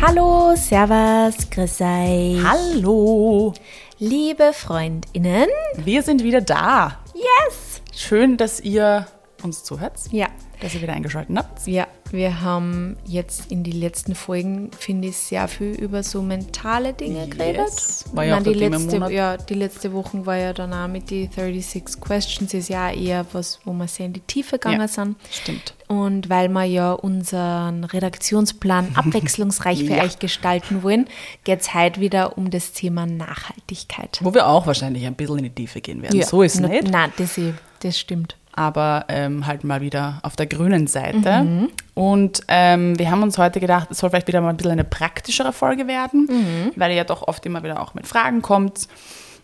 Hallo, Servus, grüß euch. Hallo, Liebe FreundInnen. wir sind wieder da. Yes! Schön, dass ihr uns zuhört, Ja, dass ihr wieder eingeschaltet habt. ja, wir haben jetzt in die letzten Folgen, finde ich, sehr viel über so mentale Dinge Yes. geredet. War ja meine, die letzte, ja, die letzte Woche war ja dann auch mit die 36 Questions, ist ja eher was, wo wir sehr in die Tiefe gegangen Ja. sind. Stimmt. Und weil wir ja unseren Redaktionsplan abwechslungsreich für Ja. euch gestalten wollen, geht es heute wieder um das Thema Nachhaltigkeit. Wo wir auch wahrscheinlich ein bisschen in die Tiefe gehen werden. So ist es nicht. Nein, das, eh- das stimmt. Aber ähm, halt mal wieder auf der grünen Seite. Und ähm, wir haben uns heute gedacht, es soll vielleicht wieder mal ein bisschen eine praktischere Folge werden, weil ihr ja doch oft immer wieder auch mit Fragen kommt.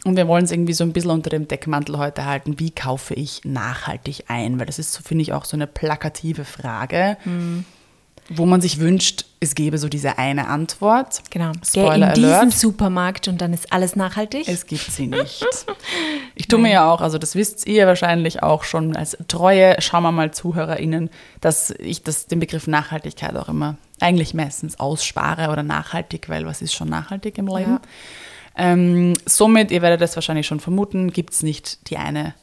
Und wir wollen es irgendwie so ein bisschen unter dem Deckmantel heute halten, wie kaufe ich nachhaltig ein? Weil das ist, so finde ich, auch so eine plakative Frage, wo man sich wünscht, es gäbe so diese eine Antwort. Genau. Geh Spoiler in diesen Alert. Supermarkt und dann ist alles nachhaltig. Es gibt sie nicht. Ich tue mir ja auch, also das wisst ihr wahrscheinlich auch schon als treue, schauen wir mal ZuhörerInnen, dass ich das, den Begriff Nachhaltigkeit auch immer eigentlich meistens ausspare oder nachhaltig, weil was ist schon nachhaltig im Leben? Ja. Ähm, somit, ihr werdet das wahrscheinlich schon vermuten, gibt es nicht die eine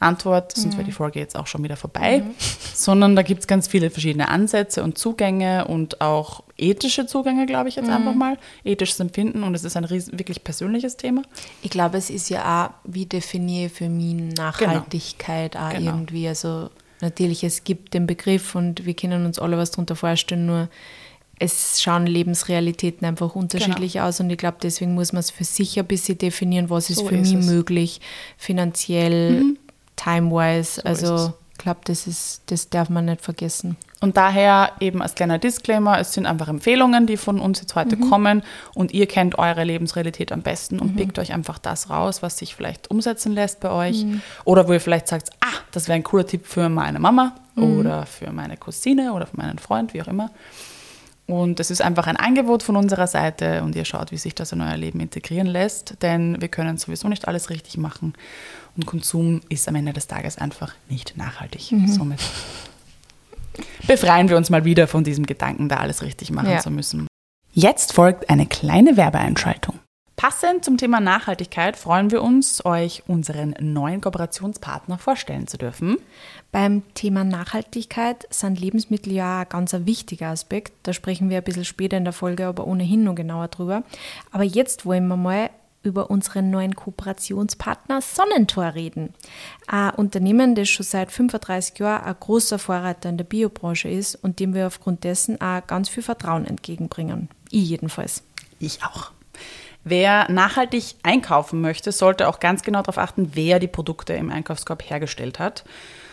Antwort, sonst wäre die Folge jetzt auch schon wieder vorbei, sondern da gibt es ganz viele verschiedene Ansätze und Zugänge und auch ethische Zugänge, glaube ich jetzt einfach mal, ethisches Empfinden und es ist ein riesen, wirklich persönliches Thema. Ich glaube, es ist ja auch, wie definiere ich für mich Nachhaltigkeit auch Genau. irgendwie. Also natürlich, es gibt den Begriff und wir können uns alle was darunter vorstellen, nur es schauen Lebensrealitäten einfach unterschiedlich aus und ich glaube, deswegen muss man es für sich ein bisschen definieren, was ist So für ist mich es. Mhm. möglich, finanziell, time-wise. also ich glaube, das ist, das darf man nicht vergessen. Und daher eben als kleiner Disclaimer, es sind einfach Empfehlungen, die von uns jetzt heute kommen. Und ihr kennt eure Lebensrealität am besten und pickt euch einfach das raus, was sich vielleicht umsetzen lässt bei euch. Oder wo ihr vielleicht sagt, ah, das wäre ein cooler Tipp für meine Mama oder für meine Cousine oder für meinen Freund, wie auch immer. Und es ist einfach ein Angebot von unserer Seite und ihr schaut, wie sich das in euer Leben integrieren lässt, denn wir können sowieso nicht alles richtig machen und Konsum ist am Ende des Tages einfach nicht nachhaltig. Somit befreien wir uns mal wieder von diesem Gedanken, da alles richtig machen Ja. zu müssen. Jetzt folgt eine kleine Werbeeinschaltung. Passend zum Thema Nachhaltigkeit freuen wir uns, euch unseren neuen Kooperationspartner vorstellen zu dürfen. Beim Thema Nachhaltigkeit sind Lebensmittel ja ein ganz wichtiger Aspekt. Da sprechen wir ein bisschen später in der Folge aber ohnehin noch genauer drüber. Aber jetzt wollen wir mal über unseren neuen Kooperationspartner Sonnentor reden. Ein Unternehmen, das schon seit 35 Jahren ein großer Vorreiter in der Biobranche ist und dem wir aufgrund dessen auch ganz viel Vertrauen entgegenbringen. Ich jedenfalls. Ich auch. Wer nachhaltig einkaufen möchte, sollte auch ganz genau darauf achten, wer die Produkte im Einkaufskorb hergestellt hat.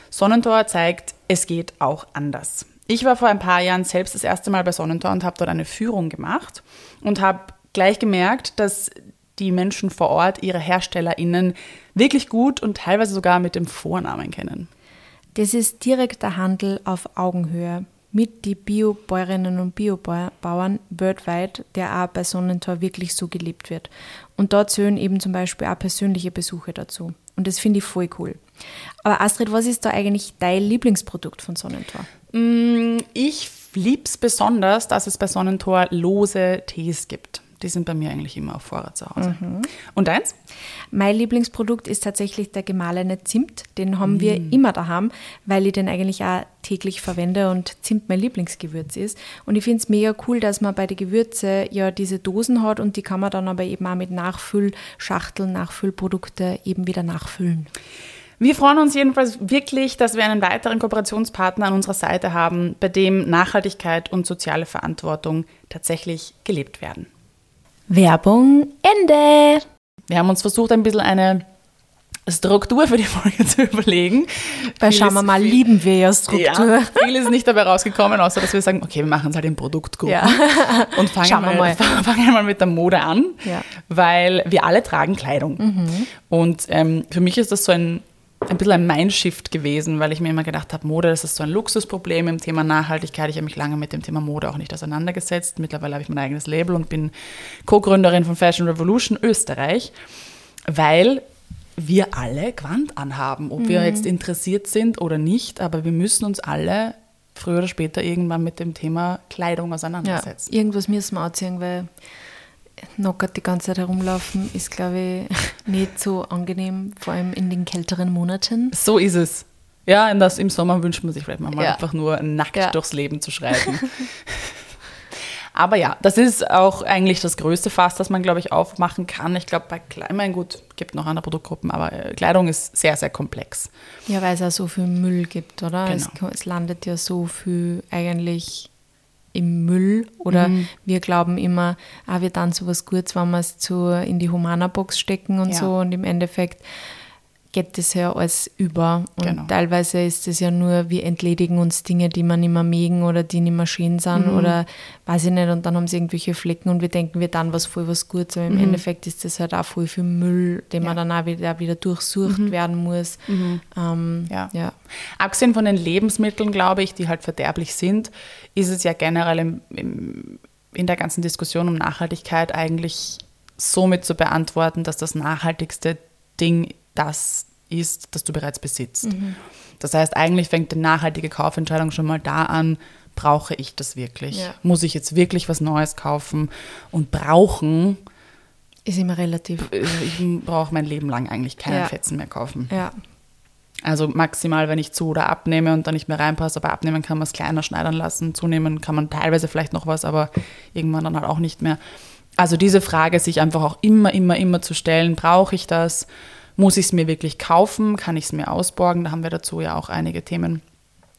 Sonnentor zeigt, es geht auch anders. Ich war vor ein paar Jahren selbst das erste Mal bei Sonnentor und habe dort eine Führung gemacht und habe gleich gemerkt, dass die Menschen vor Ort ihre HerstellerInnen wirklich gut und teilweise sogar mit dem Vornamen kennen. Das ist direkter Handel auf Augenhöhe mit die Biobäuerinnen und Biobauern weltweit, der auch bei Sonnentor wirklich so gelebt wird. Und dort zählen eben zum Beispiel auch persönliche Besuche dazu. Und das finde ich voll cool. Aber Astrid, was ist da eigentlich dein Lieblingsprodukt von Sonnentor? Mm, Ich lieb's besonders, dass es bei Sonnentor lose Tees gibt. Die sind bei mir eigentlich immer auf Vorrat zu Hause. Und deins? Mein Lieblingsprodukt ist tatsächlich der gemahlene Zimt. Den haben wir immer daheim, weil ich den eigentlich auch täglich verwende und Zimt mein Lieblingsgewürz ist. Und ich finde es mega cool, dass man bei den Gewürze ja diese Dosen hat und die kann man dann aber eben auch mit Nachfüllschachteln, Nachfüllprodukte eben wieder nachfüllen. Wir freuen uns jedenfalls wirklich, dass wir einen weiteren Kooperationspartner an unserer Seite haben, bei dem Nachhaltigkeit und soziale Verantwortung tatsächlich gelebt werden. Werbung Ende. Wir haben uns versucht, ein bisschen eine Struktur für die Folge zu überlegen. Bei Schauen wir mal, viel- lieben wir ja Struktur. Ja, viel ist nicht dabei rausgekommen, außer dass wir sagen, okay, wir machen es halt in Produktgruppen Ja. und fangen mal, mal. fangen mal mit der Mode an, Ja. weil wir alle tragen Kleidung. Und ähm, für mich ist das so ein, ein bisschen ein Mindshift gewesen, weil ich mir immer gedacht habe, Mode, das ist so ein Luxusproblem im Thema Nachhaltigkeit. Ich habe mich lange mit dem Thema Mode auch nicht auseinandergesetzt. Mittlerweile habe ich mein eigenes Label und bin Co-Gründerin von Fashion Revolution Österreich, weil wir alle Gewand anhaben, ob wir jetzt interessiert sind oder nicht, aber wir müssen uns alle früher oder später irgendwann mit dem Thema Kleidung auseinandersetzen. Ja, irgendwas müssen wir anziehen, weil knockert die ganze Zeit herumlaufen ist, glaube ich, nicht so angenehm, vor allem in den kälteren Monaten. So ist es. Ja, in das, im Sommer wünscht man sich vielleicht mal ja. einfach nur nackt ja. durchs Leben zu schreiten. Aber ja, das ist auch eigentlich das größte Fass, das man, glaube ich, aufmachen kann. Ich glaube, bei Kleidung, gut, gibt noch andere Produktgruppen, aber äh, Kleidung ist sehr, sehr komplex. Ja, weil es auch so viel Müll gibt, oder? Genau. Es, es landet ja so viel eigentlich im Müll oder mhm. wir glauben immer, ah, wir dann sowas Gutes, wenn wir es in die Humana-Box stecken und ja. so und im Endeffekt geht das ja alles über. Und genau. teilweise ist es ja nur, wir entledigen uns Dinge, die man nicht mehr mögen oder die nicht mehr schön sind mhm. oder weiß ich nicht, und dann haben sie irgendwelche Flecken und wir denken, wir dann was voll was Gutes. Aber im mhm. Endeffekt ist das halt auch voll viel Müll, den ja. man dann auch wieder, wieder durchsucht mhm. werden muss. Mhm. Ähm, ja. ja. Abgesehen von den Lebensmitteln, glaube ich, die halt verderblich sind, ist es ja generell im, im, in der ganzen Diskussion um Nachhaltigkeit eigentlich somit zu beantworten, dass das nachhaltigste Ding das ist, das du bereits besitzt. Mhm. Das heißt, eigentlich fängt die nachhaltige Kaufentscheidung schon mal da an, brauche ich das wirklich? Ja. Muss ich jetzt wirklich was Neues kaufen? Und brauchen ist immer relativ. Äh, ich brauche mein Leben lang eigentlich keinen ja. Fetzen mehr kaufen. Ja. Also maximal, wenn ich zu oder abnehme und dann nicht mehr reinpasse, aber abnehmen kann man es kleiner schneidern lassen, zunehmen kann man teilweise vielleicht noch was, aber irgendwann dann halt auch nicht mehr. Also diese Frage sich einfach auch immer, immer, immer zu stellen, brauche ich das? Muss ich es mir wirklich kaufen? Kann ich es mir ausborgen? Da haben wir dazu ja auch einige Themen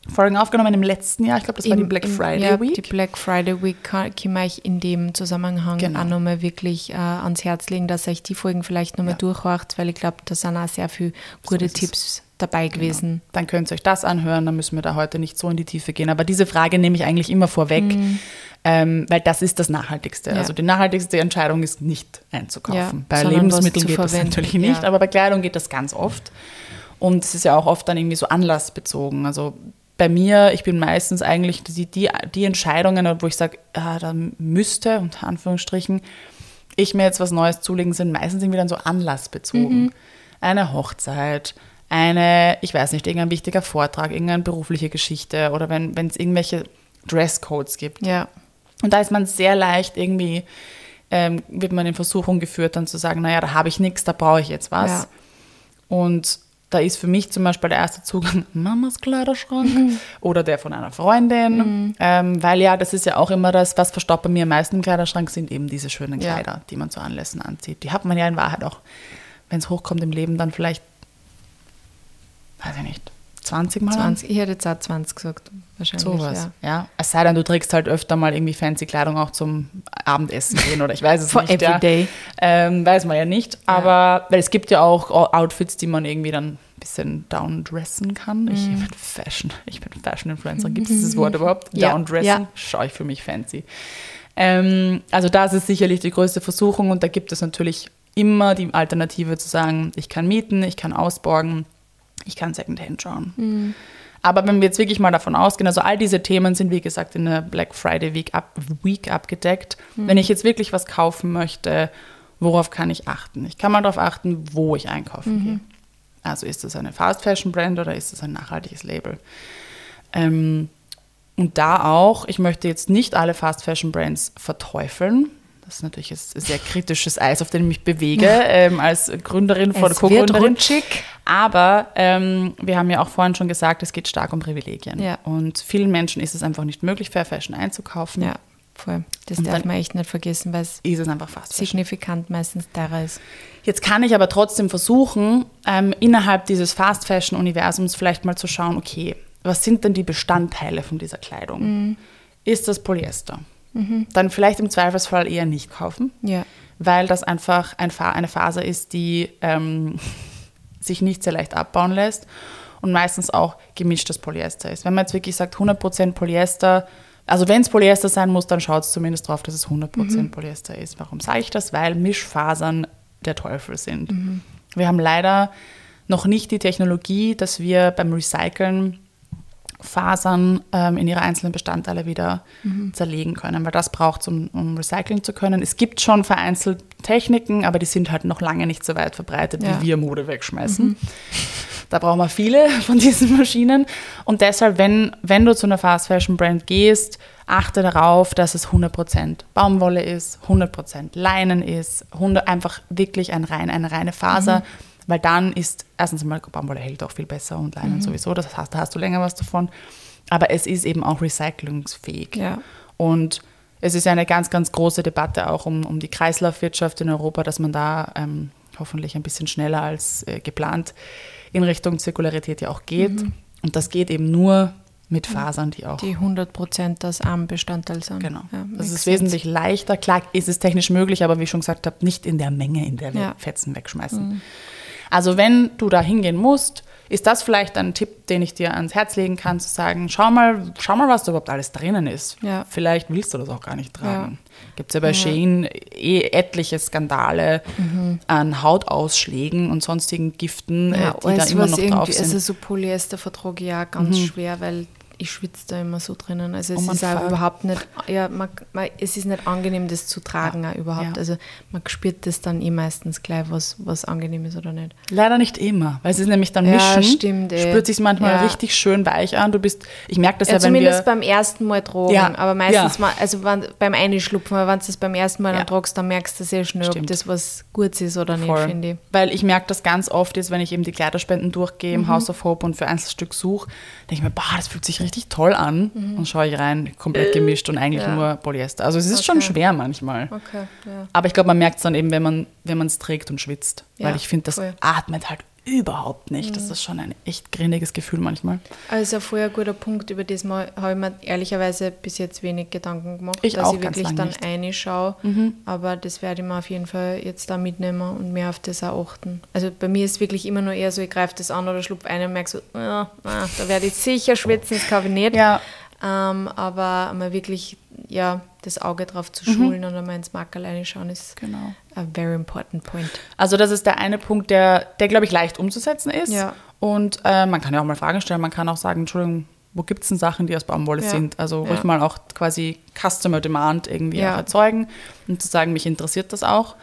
Folgen aufgenommen im letzten Jahr. Ich glaube, das war die Black Friday ja, Week. Die Black Friday Week kann, kann ich in dem Zusammenhang genau. auch nochmal wirklich äh, ans Herz legen, dass euch die Folgen vielleicht nochmal ja. durchhorcht, weil ich glaube, da sind auch sehr viele gute so Tipps dabei genau. gewesen. Genau. Dann könnt ihr euch das anhören, dann müssen wir da heute nicht so in die Tiefe gehen. Aber diese Frage nehme ich eigentlich immer vorweg, mhm. ähm, weil das ist das Nachhaltigste. Ja. Also die nachhaltigste Entscheidung ist nicht einzukaufen. Ja, bei Lebensmitteln geht das natürlich nicht, ja. aber bei Kleidung geht das ganz oft. Und es ist ja auch oft dann irgendwie so anlassbezogen. Also bei mir, ich bin meistens eigentlich die, die, die Entscheidungen, wo ich sage, ah, da müsste, unter Anführungsstrichen, ich mir jetzt was Neues zulegen, sind meistens irgendwie dann so anlassbezogen. Mhm. Eine Hochzeit, eine, ich weiß nicht, irgendein wichtiger Vortrag, irgendeine berufliche Geschichte oder wenn es irgendwelche Dresscodes gibt. Ja. Und da ist man sehr leicht irgendwie, ähm, wird man in Versuchung geführt, dann zu sagen, naja, da habe ich nichts, da brauche ich jetzt was. Ja. Und da ist für mich zum Beispiel der erste Zugang Mamas Kleiderschrank mhm. oder der von einer Freundin, mhm. ähm, weil ja, das ist ja auch immer das, was verstaubt bei mir am meisten im Kleiderschrank, sind eben diese schönen Kleider, ja. die man zu Anlässen anzieht. Die hat man ja in Wahrheit auch, wenn es hochkommt im Leben, dann vielleicht weiß ich nicht, 20 Mal 20, Ich hätte jetzt auch 20 gesagt, wahrscheinlich. Sowas, ja. ja. Es sei denn, du trägst halt öfter mal irgendwie fancy Kleidung auch zum Abendessen gehen oder ich weiß es For nicht. every ja. day. Ähm, weiß man ja nicht. Aber ja. weil es gibt ja auch Outfits, die man irgendwie dann ein bisschen downdressen kann. Ich mm. bin Fashion, ich bin Fashion-Influencer. Gibt es dieses Wort überhaupt? Ja. Downdressen? Ja. Schau ich für mich fancy. Ähm, also das ist sicherlich die größte Versuchung und da gibt es natürlich immer die Alternative zu sagen, ich kann mieten, ich kann ausborgen ich kann Secondhand schauen. Mhm. Aber wenn wir jetzt wirklich mal davon ausgehen, also all diese Themen sind wie gesagt in der Black Friday Week, ab, Week abgedeckt. Mhm. Wenn ich jetzt wirklich was kaufen möchte, worauf kann ich achten? Ich kann mal darauf achten, wo ich einkaufen mhm. gehe. Also ist das eine Fast Fashion Brand oder ist das ein nachhaltiges Label? Ähm, und da auch, ich möchte jetzt nicht alle Fast Fashion Brands verteufeln. Das ist natürlich ein sehr kritisches Eis, auf dem ich mich bewege, ähm, als Gründerin von Co-Gründerin. Aber ähm, wir haben ja auch vorhin schon gesagt, es geht stark um Privilegien. Ja. Und vielen Menschen ist es einfach nicht möglich, Fair Fashion einzukaufen. Ja, voll. Das Und darf man echt nicht vergessen, weil es, ist es einfach fast signifikant meistens teurer ist. Jetzt kann ich aber trotzdem versuchen, ähm, innerhalb dieses Fast Fashion-Universums vielleicht mal zu schauen, okay, was sind denn die Bestandteile von dieser Kleidung? Mhm. Ist das Polyester? Mhm. Dann vielleicht im Zweifelsfall eher nicht kaufen, ja. weil das einfach ein eine Faser ist, die ähm, sich nicht sehr leicht abbauen lässt und meistens auch gemischtes Polyester ist. Wenn man jetzt wirklich sagt 100% Polyester, also wenn es Polyester sein muss, dann schaut es zumindest darauf, dass es 100% mhm. Polyester ist. Warum sage ich das? Weil Mischfasern der Teufel sind. Mhm. Wir haben leider noch nicht die Technologie, dass wir beim Recyceln Fasern ähm, in ihre einzelnen Bestandteile wieder mhm. zerlegen können, weil das braucht es, um, um recyceln zu können. Es gibt schon vereinzelt Techniken, aber die sind halt noch lange nicht so weit verbreitet, ja. wie wir Mode wegschmeißen. Mhm. Da brauchen wir viele von diesen Maschinen. Und deshalb, wenn, wenn du zu einer Fast Fashion Brand gehst, achte darauf, dass es 100% Baumwolle ist, 100% Leinen ist, 100, einfach wirklich ein rein, eine reine Faser. Mhm. Weil dann ist, erstens mal, Baumwolle hält auch viel besser und Leinen mhm. sowieso, das heißt, da hast du länger was davon. Aber es ist eben auch recyclungsfähig. Ja. Und es ist eine ganz, ganz große Debatte auch um, um die Kreislaufwirtschaft in Europa, dass man da ähm, hoffentlich ein bisschen schneller als äh, geplant in Richtung Zirkularität ja auch geht. Mhm. Und das geht eben nur mit Fasern, die auch. Die 100 Prozent das Armbestandteil sind. Genau. Ja, das ist wesentlich leichter. Klar ist es technisch möglich, aber wie ich schon gesagt habe, nicht in der Menge, in der wir ja. Fetzen wegschmeißen. Mhm. Also, wenn du da hingehen musst, ist das vielleicht ein Tipp, den ich dir ans Herz legen kann, zu sagen, schau mal, schau mal, was da überhaupt alles drinnen ist. Ja. Vielleicht willst du das auch gar nicht tragen. Ja. Gibt es ja bei ja. Shein eh etliche Skandale mhm. an Hautausschlägen und sonstigen Giften, ja, äh, die da immer noch drauf sind. Also so Polyester vertrage ich ja ganz mhm. schwer, weil ich schwitze da immer so drinnen. Also es ist auch überhaupt nicht, ja, man, man, es ist nicht angenehm, das zu tragen ja. überhaupt. Ja. Also man spürt das dann eh meistens gleich, was, was angenehm ist oder nicht. Leider nicht immer, weil es ist nämlich dann mischen. Ja, stimmt. Ey. Eh. Spürt sich manchmal ja. richtig schön weich an. Du bist, ich merke das ja, ja wenn zumindest wir... beim ersten Mal tragen, ja. aber meistens mal, also wenn, beim Einschlupfen, wenn du das beim ersten Mal dann tragst, dann merkst du sehr schnell, stimmt. ob das was Gutes ist oder Voll. nicht, finde ich. Weil ich merke das ganz oft jetzt, wenn ich eben die Kleiderspenden durchgehe im mhm. House of Hope und für Einzelstück suche, denke ich mir, boah, das fühlt sich richtig toll an mhm. und schaue ich rein, komplett äh, gemischt und eigentlich ja. nur Polyester. Also es ist okay. schon schwer manchmal. Okay, ja. Aber ich glaube, man merkt es dann eben, wenn man wenn es trägt und schwitzt. Ja, Weil ich finde, das cool. atmet halt überhaupt nicht. Mhm. Das ist schon ein echt grinniges Gefühl manchmal. Also vorher ein guter Punkt, über das habe ich mir ehrlicherweise bis jetzt wenig Gedanken gemacht, ich dass ich wirklich dann reinschaue. Mhm. Aber das werde ich mir auf jeden Fall jetzt da mitnehmen und mehr auf das auch achten. Also bei mir ist es wirklich immer nur eher so, ich greife das an oder schlupfe ein und merke so, ja, ah, da werde ich sicher schwitzen, das kann ich nicht. Ja. Ähm, aber mal wirklich ja, das Auge drauf zu mhm. schulen mhm. und einmal ins Markerl reinschauen ist genau. a very important point. Also das ist der eine Punkt, der, der glaube ich, leicht umzusetzen ist. Ja. Und äh, man kann ja auch mal Fragen stellen, man kann auch sagen, Entschuldigung, wo gibt es denn Sachen, die aus Baumwolle ja. sind? Also ruhig mal auch quasi Customer Demand irgendwie ja. erzeugen und zu sagen, mich interessiert das auch.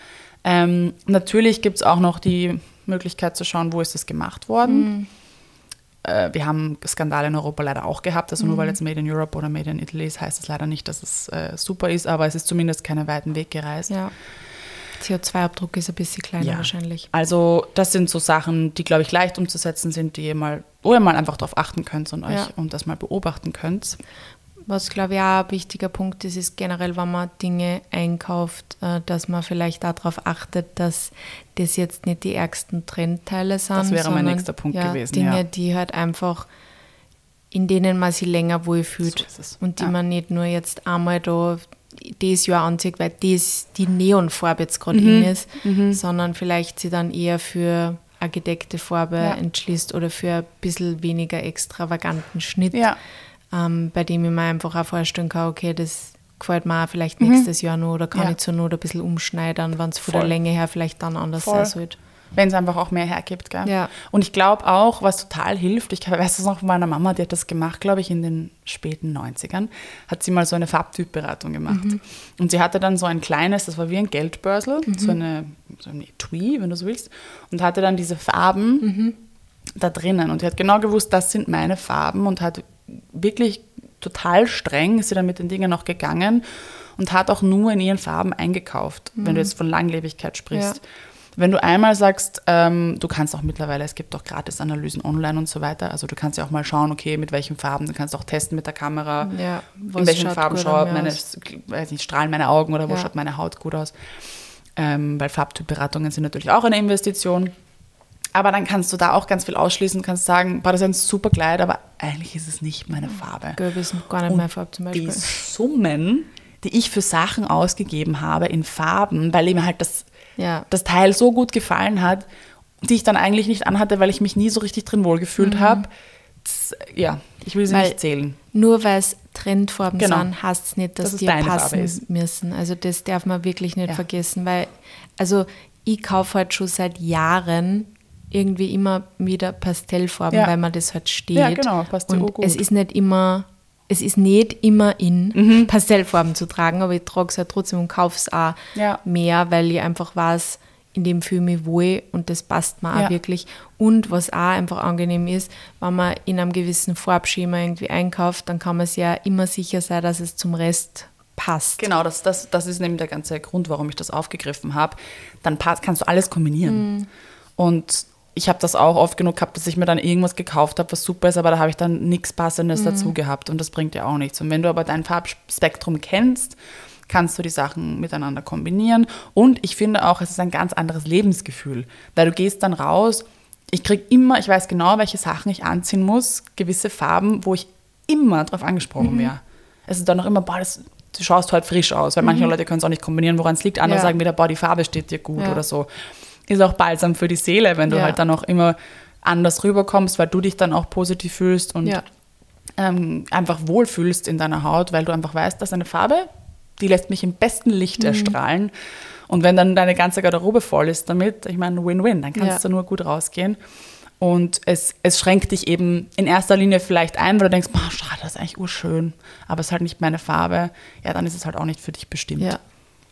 Ähm, natürlich gibt es auch noch die Möglichkeit zu schauen, wo ist das gemacht worden. Mhm äh, wir haben Skandale in Europa leider auch gehabt. Also mhm. nur weil mhm. jetzt Made in Europe oder Made in Italy ist, heißt das leider nicht, dass es äh, super ist, aber es ist zumindest keinen weiten Weg gereist. Ja. CO2-Abdruck ist ein bisschen kleiner ja. wahrscheinlich. Also das sind so Sachen, die, glaube ich, leicht umzusetzen sind, die ihr mal, wo ihr mal einfach darauf achten könnt und euch ja. und das mal beobachten könnt. Was, glaube ich, auch ein wichtiger Punkt ist, ist generell, wenn man Dinge einkauft, äh, dass man vielleicht darauf achtet, dass das jetzt nicht die ärgsten Trendteile sind. Das wäre mein nächster Punkt ja, gewesen. Dinge, ja. die halt einfach, in denen man sich länger wohlfühlt. So und die ja. man nicht nur jetzt einmal da dieses Jahr anzieht, weil das die Neonfarbe jetzt gerade mhm. in ist, mhm. sondern vielleicht sie dann eher für eine gedeckte Farbe ja. entschließt oder für ein bisschen weniger extravaganten Schnitt. Ja ähm, bei dem ich mir einfach auch vorstellen kann, okay, das gefällt mir auch vielleicht mhm. nächstes Jahr noch oder kann ja. ich zur Not ein bisschen umschneiden, wenn es von der Länge her vielleicht dann anders Voll. sein sollte. Wenn es einfach auch mehr hergibt. Gell? Ja. Und ich glaube auch, was total hilft, ich weiß es noch von meiner Mama, die hat das gemacht, glaube ich, in den späten 90ern, hat sie mal so eine Farbtypberatung gemacht. Mhm. Und sie hatte dann so ein kleines, das war wie ein Geldbörsel, mhm. so, eine, so eine Etui, wenn du so willst, und hatte dann diese Farben mhm. da drinnen. Und sie hat genau gewusst, das sind meine Farben und hat wirklich total streng ist sie dann mit den Dingen noch gegangen und hat auch nur in ihren Farben eingekauft, mhm. wenn du mhm. jetzt von Langlebigkeit sprichst. Ja. Wenn du einmal sagst, ähm, du kannst auch mittlerweile, es gibt auch Gratis-Analysen online und so weiter, also du kannst ja auch mal schauen, okay, mit welchen Farben, du kannst auch testen mit der Kamera, ja, in welchen Farben schaut meine, weiß nicht, strahlen meine Augen oder wo ja. schaut meine Haut gut aus. Ähm, weil Farbtypberatungen sind natürlich auch eine Investition. Aber dann kannst du da auch ganz viel ausschließen, kannst sagen, boah, das ist ein super Kleid, aber eigentlich ist es nicht meine Farbe. Gelb ist gar nicht meine Farbe zum Beispiel. Die Summen, die ich für Sachen ausgegeben habe in Farben, weil mir halt das, ja. das Teil so gut gefallen hat, die ich dann eigentlich nicht anhatte, weil ich mich nie so richtig drin wohlgefühlt mhm. habe. Ja, ich will sie weil nicht zählen. Nur weil es Trendfarben genau. sind, heißt es nicht, dass, dass die passen müssen. Also das darf man wirklich nicht ja. vergessen, weil also ich kaufe halt schon seit Jahren irgendwie immer wieder Pastellfarben, ja. weil man das halt steht. Ja, genau, passt Und gut. es ist nicht immer, es ist nicht immer in, mhm. Pastellfarben zu tragen, aber ich trage es halt trotzdem und kaufe es auch ja. mehr, weil ich einfach weiß, in dem fühle ich mich wohl und das passt mir Ja. auch wirklich. Und was auch einfach angenehm ist, wenn man in einem gewissen Farbschema irgendwie einkauft, dann kann man sich ja immer sicher sein, dass es zum Rest passt. Genau, das, das, das ist nämlich der ganze Grund, warum ich das aufgegriffen habe. Dann passt, kannst du alles kombinieren. Und ich habe das auch oft genug gehabt, dass ich mir dann irgendwas gekauft habe, was super ist, aber da habe ich dann nichts Passendes dazu gehabt und das bringt ja auch nichts. Und wenn du aber dein Farbspektrum kennst, kannst du die Sachen miteinander kombinieren. Und ich finde auch, es ist ein ganz anderes Lebensgefühl, weil du gehst dann raus. Ich kriege immer, ich weiß genau, welche Sachen ich anziehen muss, gewisse Farben, wo ich immer drauf angesprochen Mhm. wäre. Es ist dann auch immer, boah, das, du schaust halt frisch aus, weil manche Leute können es auch nicht kombinieren, woran es liegt. Andere Mhm. Ja. sagen wieder, boah, die Farbe steht dir gut Ja. oder so. Ist auch balsam für die Seele, wenn du Ja. halt dann auch immer anders rüberkommst, weil du dich dann auch positiv fühlst und Ja. ähm, einfach wohlfühlst in deiner Haut, weil du einfach weißt, dass eine Farbe, die lässt mich im besten Licht Mhm. erstrahlen. Und wenn dann deine ganze Garderobe voll ist damit, ich meine, Win-Win, dann kannst Ja. du nur gut rausgehen. Und es, es schränkt dich eben in erster Linie vielleicht ein, weil du denkst, boah, schade, das ist eigentlich urschön, aber es ist halt nicht meine Farbe. Ja, dann ist es halt auch nicht für dich bestimmt. Ja.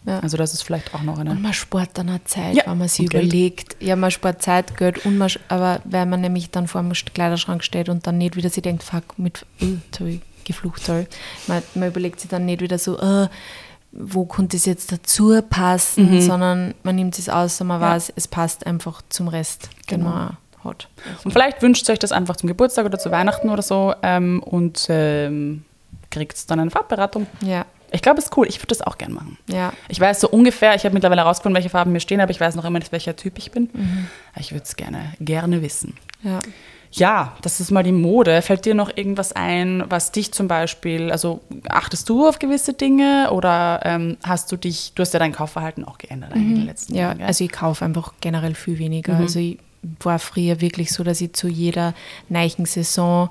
Ja. Also das ist vielleicht auch noch eine... Und man spart dann auch Zeit, Ja, wenn man sich und Geld. überlegt. Ja, man spart Zeit, Geld und man, aber weil man nämlich dann vor dem Kleiderschrank steht und dann nicht wieder sich denkt, fuck, mit, uh, habe ich geflucht, sorry. Man, man überlegt sich dann nicht wieder so, äh, wo könnte es jetzt dazu passen, sondern man nimmt es aus und man Mhm. Ja. weiß, es passt einfach zum Rest, den Genau. man hat. Und vielleicht wünscht ihr euch das einfach zum Geburtstag oder zu Weihnachten oder so ähm, und ähm, kriegt dann eine Farbberatung. Ja, Ich glaube, es ist cool. Ich würde das auch gern machen. ja. Ich weiß so ungefähr, ich habe mittlerweile herausgefunden, welche Farben mir stehen, aber ich weiß noch immer nicht, welcher Typ ich bin. Ich würde es gerne, gerne wissen. Ja. Ja, das ist mal die Mode. Fällt dir noch irgendwas ein, was dich zum Beispiel, also achtest du auf gewisse Dinge oder ähm, hast du dich, du hast ja dein Kaufverhalten auch geändert eigentlich in den letzten Ja, Jahren, gell? also ich kaufe einfach generell viel weniger. Mhm. Also ich war früher wirklich so, dass ich zu jeder neuen Saison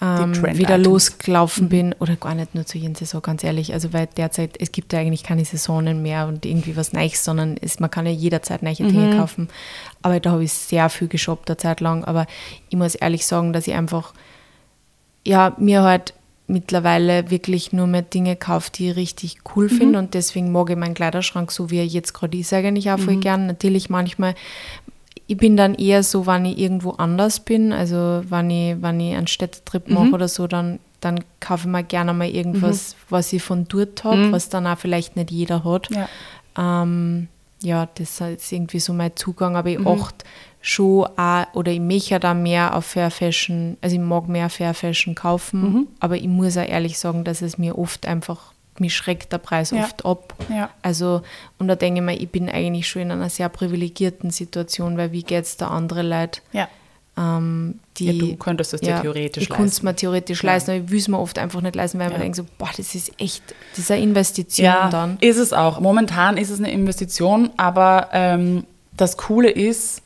ähm, wieder losgelaufen bin oder gar nicht nur zu jeder Saison, ganz ehrlich. Also weil derzeit, es gibt ja eigentlich keine Saisonen mehr und irgendwie was Neues, sondern es, man kann ja jederzeit neue Dinge kaufen. Aber da habe ich sehr viel geshoppt eine Zeit lang. Aber ich muss ehrlich sagen, dass ich einfach ja, mir halt mittlerweile wirklich nur mehr Dinge kauft, die ich richtig cool finde und deswegen mag ich meinen Kleiderschrank so, wie er jetzt gerade ist, eigentlich auch voll gern. Natürlich manchmal, ich bin dann eher so, wenn ich irgendwo anders bin, also wenn ich, wenn ich einen Städtetrip mache oder so, dann, dann kaufe ich mir gerne mal irgendwas, was ich von dort habe, was dann auch vielleicht nicht jeder hat. Ja. Ähm, ja, das ist irgendwie so mein Zugang, aber ich achte schon auch, oder ich möchte da mehr auf Fair Fashion, also ich mag mehr Fair Fashion kaufen, aber ich muss auch ehrlich sagen, dass es mir oft einfach, mich schreckt der Preis Ja. oft ab. Ja. Also, und da denke ich mir, ich bin eigentlich schon in einer sehr privilegierten Situation, weil wie geht es da andere Leute, ja. ähm, die... Ja, du könntest es dir theoretisch ich könnte es leisten. mir theoretisch leisten, aber ich will es mir oft einfach nicht leisten, weil Ja. man denkt so, boah, das ist echt, das ist eine Investition Ja, dann. ist es auch. Momentan ist es eine Investition, aber ähm, das Coole ist,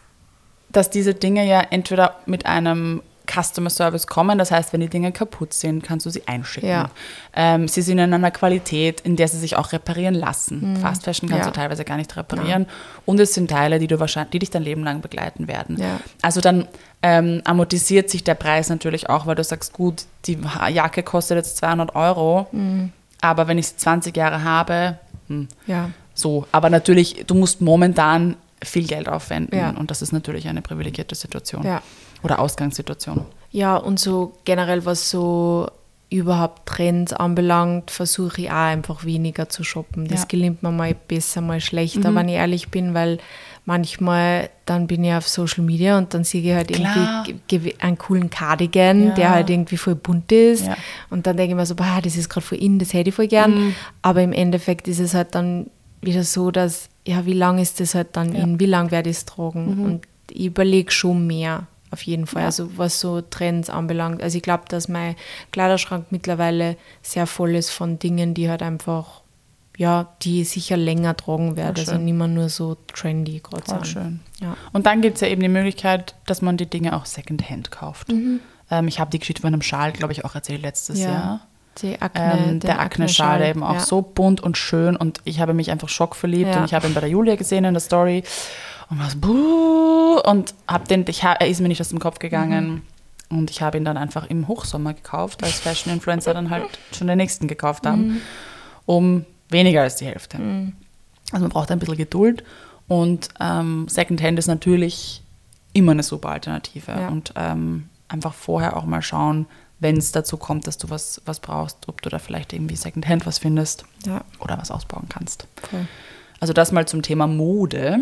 dass diese Dinge ja entweder mit einem Customer Service kommen, das heißt, wenn die Dinge kaputt sind, kannst du sie einschicken. Ja. Ähm, sie sind in einer Qualität, in der sie sich auch reparieren lassen. Fast Fashion kannst Mhm. Ja. du teilweise gar nicht reparieren. Und es sind Teile, die, du wahrscheinlich, die dich dein Leben lang begleiten werden. Ja. Also dann ähm, amortisiert sich der Preis natürlich auch, weil du sagst, gut, die Jacke kostet jetzt 200 Euro, Mhm. aber wenn ich sie 20 Jahre habe, hm, Ja. so. Aber natürlich, du musst momentan viel Geld aufwenden Ja. und das ist natürlich eine privilegierte Situation Ja. Oder Ausgangssituation. Ja, und so generell, was so überhaupt Trends anbelangt, versuche ich auch einfach weniger zu shoppen. Das Ja. gelingt mir mal besser, mal schlechter, wenn ich ehrlich bin, weil manchmal dann bin ich auf Social Media und dann sehe ich halt Klar. irgendwie ge- einen coolen Cardigan, Ja. der halt irgendwie voll bunt ist. Ja. Und dann denke ich mir so, boah, das ist gerade voll in, das hätte ich voll gern. Aber im Endeffekt ist es halt dann wieder so, dass, ja, wie lange ist das halt dann in, wie lange werde ich es tragen? Und ich überlege schon mehr, auf jeden Fall. Also was so Trends anbelangt. Also ich glaube, dass mein Kleiderschrank mittlerweile sehr voll ist von Dingen, die halt einfach, ja, die sicher länger tragen werden. Also nicht mehr nur so trendy gerade sind. schön. Ja. Und dann gibt es ja eben die Möglichkeit, dass man die Dinge auch Secondhand kauft. Mhm. Ähm, ich habe die Geschichte von einem Schal, glaube ich, auch erzählt letztes Ja. Jahr. Akne, Ähm, der Akne-Schal, der eben auch ja. so bunt und schön und ich habe mich einfach schockverliebt Ja. und ich habe ihn bei der Julia gesehen in der Story und war so, buh, und hab den, ich, er ist mir nicht aus dem Kopf gegangen Mhm. und ich habe ihn dann einfach im Hochsommer gekauft, als Fashion-Influencer dann halt schon den nächsten gekauft haben, Mhm. um weniger als die Hälfte. Also man braucht ein bisschen Geduld Und ähm, Secondhand ist natürlich immer eine super Alternative. Ja. Und ähm, einfach vorher auch mal schauen, wenn es dazu kommt, dass du was, was brauchst, ob du da vielleicht irgendwie Secondhand was findest Ja, oder was ausbauen kannst. voll. Also das mal zum Thema Mode.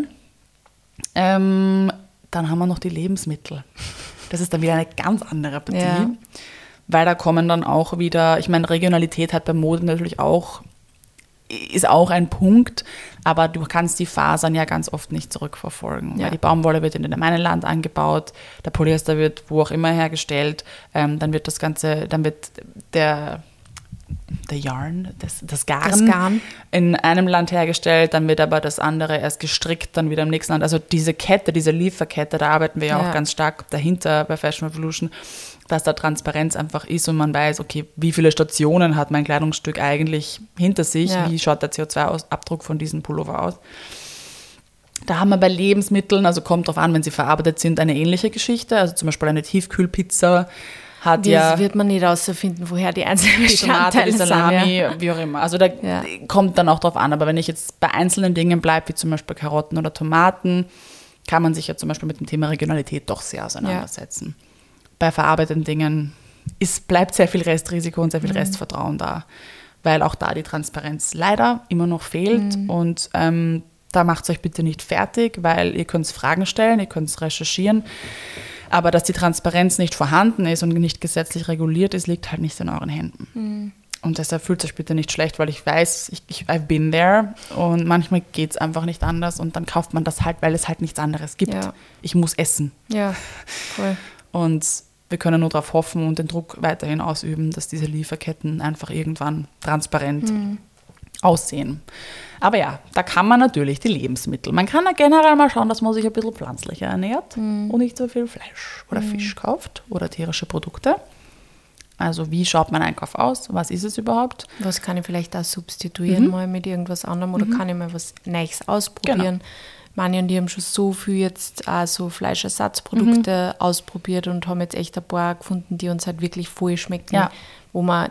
Ähm, dann haben wir noch die Lebensmittel. Das ist dann wieder eine ganz andere Partie, Ja. weil da kommen dann auch wieder, ich meine, Regionalität hat bei Mode natürlich auch, ist auch ein Punkt, aber du kannst die Fasern ja ganz oft nicht zurückverfolgen. Ja. Weil die Baumwolle wird in dem einen Land angebaut, der Polyester wird wo auch immer hergestellt, ähm, dann wird das Ganze, dann wird der der Yarn, das, das Garn, Das Garn. in einem Land hergestellt, dann wird aber das andere erst gestrickt, dann wieder im nächsten Land. Also diese Kette, diese Lieferkette, da arbeiten wir ja, Ja. auch ganz stark dahinter bei Fashion Revolution, dass da Transparenz einfach ist und man weiß, okay, wie viele Stationen hat mein Kleidungsstück eigentlich hinter sich, Ja. wie schaut der CO2-Abdruck von diesem Pullover aus. Da haben wir bei Lebensmitteln, also kommt drauf an, wenn sie verarbeitet sind, eine ähnliche Geschichte. Also zum Beispiel eine Tiefkühlpizza hat Das ja wird man nicht herausfinden, woher die einzelnen die Tomate, die. Salami, ja. wie auch immer. Also da Ja. kommt dann auch drauf an. Aber wenn ich jetzt bei einzelnen Dingen bleibe, wie zum Beispiel Karotten oder Tomaten, kann man sich ja zum Beispiel mit dem Thema Regionalität doch sehr auseinandersetzen. Bei verarbeiteten Dingen ist, bleibt sehr viel Restrisiko und sehr Mhm. viel Restvertrauen da, weil auch da die Transparenz leider immer noch fehlt. Mhm. Und ähm, da macht es euch bitte nicht fertig, weil ihr könnt Fragen stellen, ihr könnt recherchieren. Aber dass die Transparenz nicht vorhanden ist und nicht gesetzlich reguliert ist, liegt halt nicht in euren Händen. Mhm. Und deshalb fühlt euch bitte nicht schlecht, weil ich weiß, ich, ich I've been there und manchmal geht es einfach nicht anders und dann kauft man das halt, weil es halt nichts anderes gibt. Ja. Ich muss essen. ja, voll. Und wir können nur darauf hoffen und den Druck weiterhin ausüben, dass diese Lieferketten einfach irgendwann transparent aussehen. Aber ja, da kann man natürlich die Lebensmittel. Man kann ja generell mal schauen, dass man sich ein bisschen pflanzlicher ernährt und nicht so viel Fleisch oder Fisch kauft oder tierische Produkte. Also wie schaut mein Einkauf aus? Was ist es überhaupt? Was kann ich vielleicht auch substituieren Mhm. mal mit irgendwas anderem oder kann ich mal was Neues ausprobieren? Genau. Manche und die haben schon so viel jetzt auch so Fleischersatzprodukte Mhm. ausprobiert und haben jetzt echt ein paar gefunden, die uns halt wirklich voll schmecken. Ja. Wo man,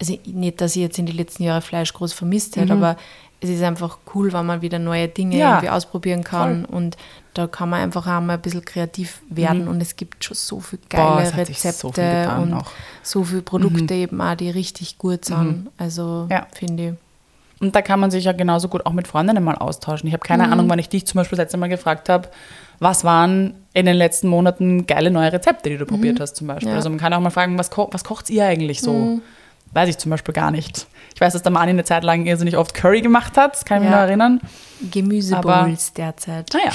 also nicht, dass ich jetzt in den letzten Jahren Fleisch groß vermisst Mhm. hätte, aber es ist einfach cool, wenn man wieder neue Dinge Ja. irgendwie ausprobieren kann und da kann man einfach auch mal ein bisschen kreativ werden und es gibt schon so viele geile Mhm. Boah, Rezepte so viel und auch. so viele Produkte eben auch, die richtig gut sind. Also Ja. finde ich. Und da kann man sich ja genauso gut auch mit Freundinnen mal austauschen. Ich habe keine Ahnung, wann ich dich zum Beispiel das letzte Mal gefragt habe, was waren in den letzten Monaten geile neue Rezepte, die du probiert hast zum Beispiel. Ja. Also man kann auch mal fragen, was, ko was kocht ihr eigentlich so? Weiß ich zum Beispiel gar nicht. Ich weiß, dass der Mani eine Zeit lang irrsinnig oft Curry gemacht hat, das kann ich mich Ja. noch erinnern. Gemüsebowls derzeit. Naja,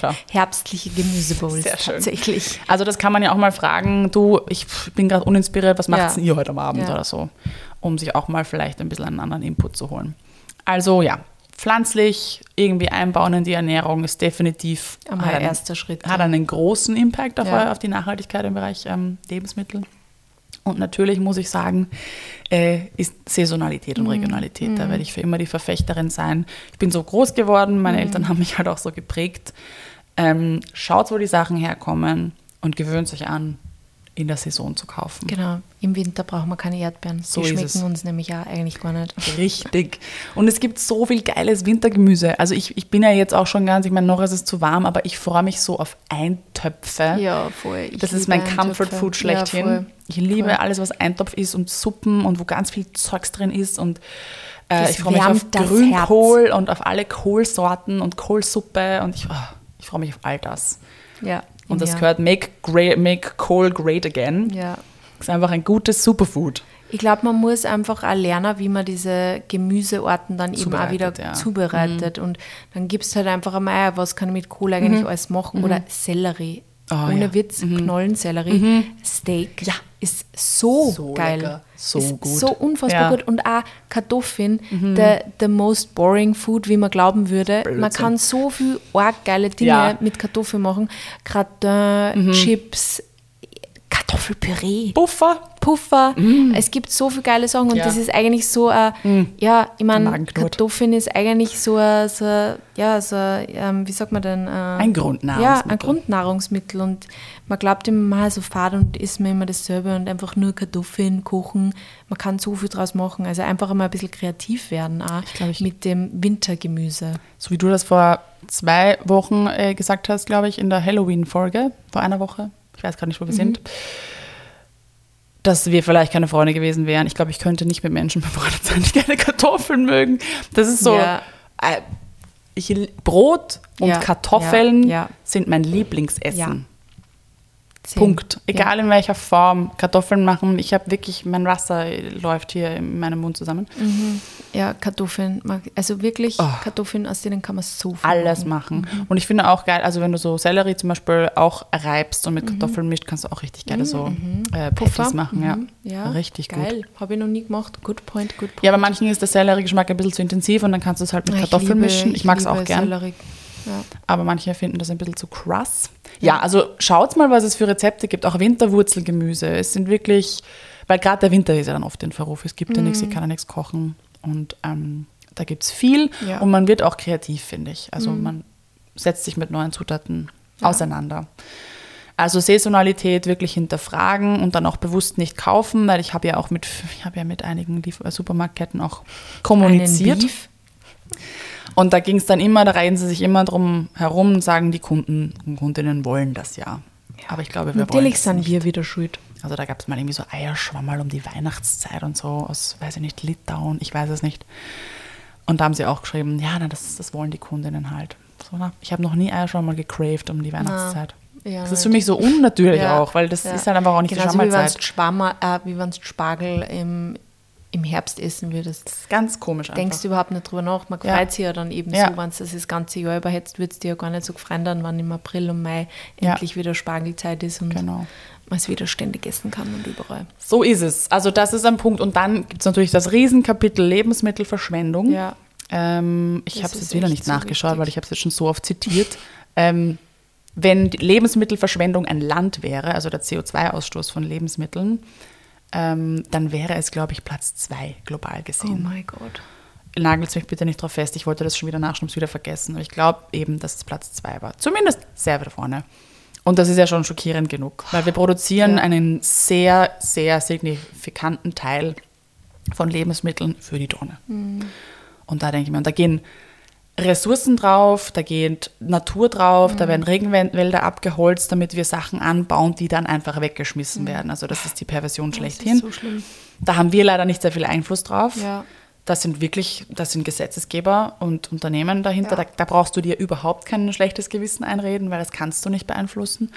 schau. Herbstliche Gemüsebowls Sehr schön. tatsächlich. Also das kann man ja auch mal fragen, du, ich bin gerade uninspiriert, was macht Ja. denn ihr heute am Abend Ja. oder so, um sich auch mal vielleicht ein bisschen einen anderen Input zu holen. Also ja, pflanzlich irgendwie einbauen in die Ernährung ist definitiv einen, erster Schritt. hat einen großen Impact auf, Ja. auf die Nachhaltigkeit im Bereich ähm, Lebensmittel. Und natürlich muss ich sagen, äh, ist Saisonalität Mhm. und Regionalität. Da werde ich für immer die Verfechterin sein. Ich bin so groß geworden, meine Mhm. Eltern haben mich halt auch so geprägt. Ähm, schaut, wo die Sachen herkommen und gewöhnt euch an, in der Saison zu kaufen. Genau, im Winter brauchen wir keine Erdbeeren. So die schmecken uns nämlich ja eigentlich gar nicht. Richtig. Und es gibt so viel geiles Wintergemüse. Also ich, ich bin ja jetzt auch schon ganz, ich meine, noch ist es zu warm, aber ich freue mich so auf Eintöpfe. Ja, voll. Ich Das ist mein Comfort. Food schlechthin. Ja, ich liebe Voll. alles, was Eintopf ist und Suppen und wo ganz viel Zeugs drin ist und äh, ich freue mich auf Grünkohl und auf alle Kohlsorten und Kohlsuppe und ich, ah, ich freue mich auf all das. Ja, Und das ja. gehört Make, great, make Kohl Great Again. Ja. Das ist einfach ein gutes Superfood. Ich glaube, man muss einfach auch lernen, wie man diese Gemüseorten dann eben auch wieder Zubereitet, ja. Mhm. zubereitet. Und dann gibst halt einfach einmal, was kann ich mit Kohl eigentlich alles machen? Oder Sellerie. Mhm. Oh, Ohne ja. Witz, Knollensellerie. Steak Ja. ist so, So geil. lecker. So ist gut. So unfassbar Ja. Mhm. gut. Und auch Kartoffeln, the, the most boring food, wie man glauben würde. Man Blödsinn. kann so viel arg geile Dinge. Mhm. mit Kartoffeln machen. Gratin, Chips, Kartoffeln Kartoffelpüree. Puffer. Puffer. Es gibt so viele geile Sachen und Mm. Ja. Mm. das ist eigentlich so, ein, ja, ich meine. Kartoffeln ist eigentlich so, ein, so ein, ja, so, ein, ähm, wie sagt man denn? Äh, Ein Ja, Grundnahrungsmittel. ein Grundnahrungsmittel und man glaubt immer, man so fad und isst mir immer dasselbe und einfach nur Kartoffeln kochen. Man kann so viel draus machen. Also einfach immer ein bisschen kreativ werden auch glaub, ich- mit dem Wintergemüse. So wie du das vor zwei Wochen äh, gesagt hast, glaube ich, in der Halloween-Folge, vor einer Woche, ich weiß gerade nicht, wo Mhm. wir sind, dass wir vielleicht keine Freunde gewesen wären. Ich glaube, ich könnte nicht mit Menschen befreundet sein, die keine Kartoffeln mögen. Das ist so, Ja. äh, ich, Brot und Ja, Kartoffeln ja. sind mein Lieblingsessen. Ja. Same. Punkt. Egal in welcher Form. Kartoffeln machen. Ich habe wirklich, mein Wasser läuft hier in meinem Mund zusammen. Ja, Kartoffeln. mag- Also wirklich, Oh. Kartoffeln, aus denen kann man so viel Alles machen. machen. Und ich finde auch geil, also wenn du so Sellerie zum Beispiel auch reibst und mit Kartoffeln mischt, kannst du auch richtig geile so äh, Patties machen. Ja. Mhm. Ja, richtig geil. gut. Habe ich noch nie gemacht. Good point, good point. Ja, bei manchen ist der Sellerie-Geschmack ein bisschen zu intensiv und dann kannst du es halt mit Ich Kartoffeln liebe- mischen. Ich mag es auch gern. Sellerie. Ja. Aber manche finden das ein bisschen zu krass. Ja, also schaut mal, was es für Rezepte gibt. Auch Winterwurzelgemüse. Es sind wirklich, weil gerade der Winter ist ja dann oft in Verruf. Es gibt ja nichts, ich kann ja nichts kochen. Und ähm, da gibt es viel. Ja. Und man wird auch kreativ, finde ich. Also man setzt sich mit neuen Zutaten auseinander. Also Saisonalität wirklich hinterfragen und dann auch bewusst nicht kaufen, weil ich habe ja auch mit, ich habe ja mit einigen äh, Supermarktketten auch kommuniziert. Und da ging es dann immer, da reihen sie sich immer drum herum und sagen, die Kunden und Kundinnen wollen das ja. Aber ich glaube, wir wollen Natürlich sind nicht. wir wieder schuld. Also da gab es mal irgendwie so Eierschwammerl um die Weihnachtszeit und so aus, weiß ich nicht, Litauen, ich weiß es nicht. Und da haben sie auch geschrieben, ja, na, das, das wollen die Kundinnen halt. So, na, ich habe noch nie Eierschwammerl gecraved um die Weihnachtszeit. ja, das ist für mich so unnatürlich Ja, auch, weil das ja. ist halt einfach auch nicht Genauso die wie Schwammerlzeit. äh, wie wenn du Spargel im, im Herbst essen würdest. Das ist ganz komisch einfach. Denkst du überhaupt nicht drüber nach. Man Ja. freut sich ja dann eben Ja. so, wenn du das das ganze Jahr überhetzt, wird es dir ja gar nicht so gefreut dann, wenn im April und Mai Ja. endlich wieder Spargelzeit ist und Genau. man es wieder ständig essen kann und überall. So ist es. Also das ist ein Punkt. Und dann gibt es natürlich das Riesenkapitel Lebensmittelverschwendung. Ja. Ähm, ich habe es jetzt wieder nicht so nachgeschaut, wichtig. weil ich habe es jetzt schon so oft zitiert. Ähm, wenn die Lebensmittelverschwendung ein Land wäre, also der CO2-Ausstoß von Lebensmitteln, ähm, dann wäre es, glaube ich, Platz zwei global Oh gesehen. mein Gott. Nagelt mich bitte nicht drauf fest, ich wollte das schon wieder nachschauen, wieder vergessen. Aber ich glaube eben, dass es Platz zwei war. Zumindest sehr weit vorne. Und das ist ja schon schockierend genug, weil wir produzieren Ja. einen sehr, sehr signifikanten Teil von Lebensmitteln für die Tonne. Und da denke ich mir, und da gehen Ressourcen drauf, da geht Natur drauf, da werden Regenwälder abgeholzt, damit wir Sachen anbauen, die dann einfach weggeschmissen werden. Also das ist die Perversion Das schlechthin. ist so schlimm. Da haben wir leider nicht sehr viel Einfluss drauf. Ja. Das sind wirklich, das sind Gesetzesgeber und Unternehmen dahinter. Ja. Da, da brauchst du dir überhaupt kein schlechtes Gewissen einreden, weil das kannst du nicht beeinflussen.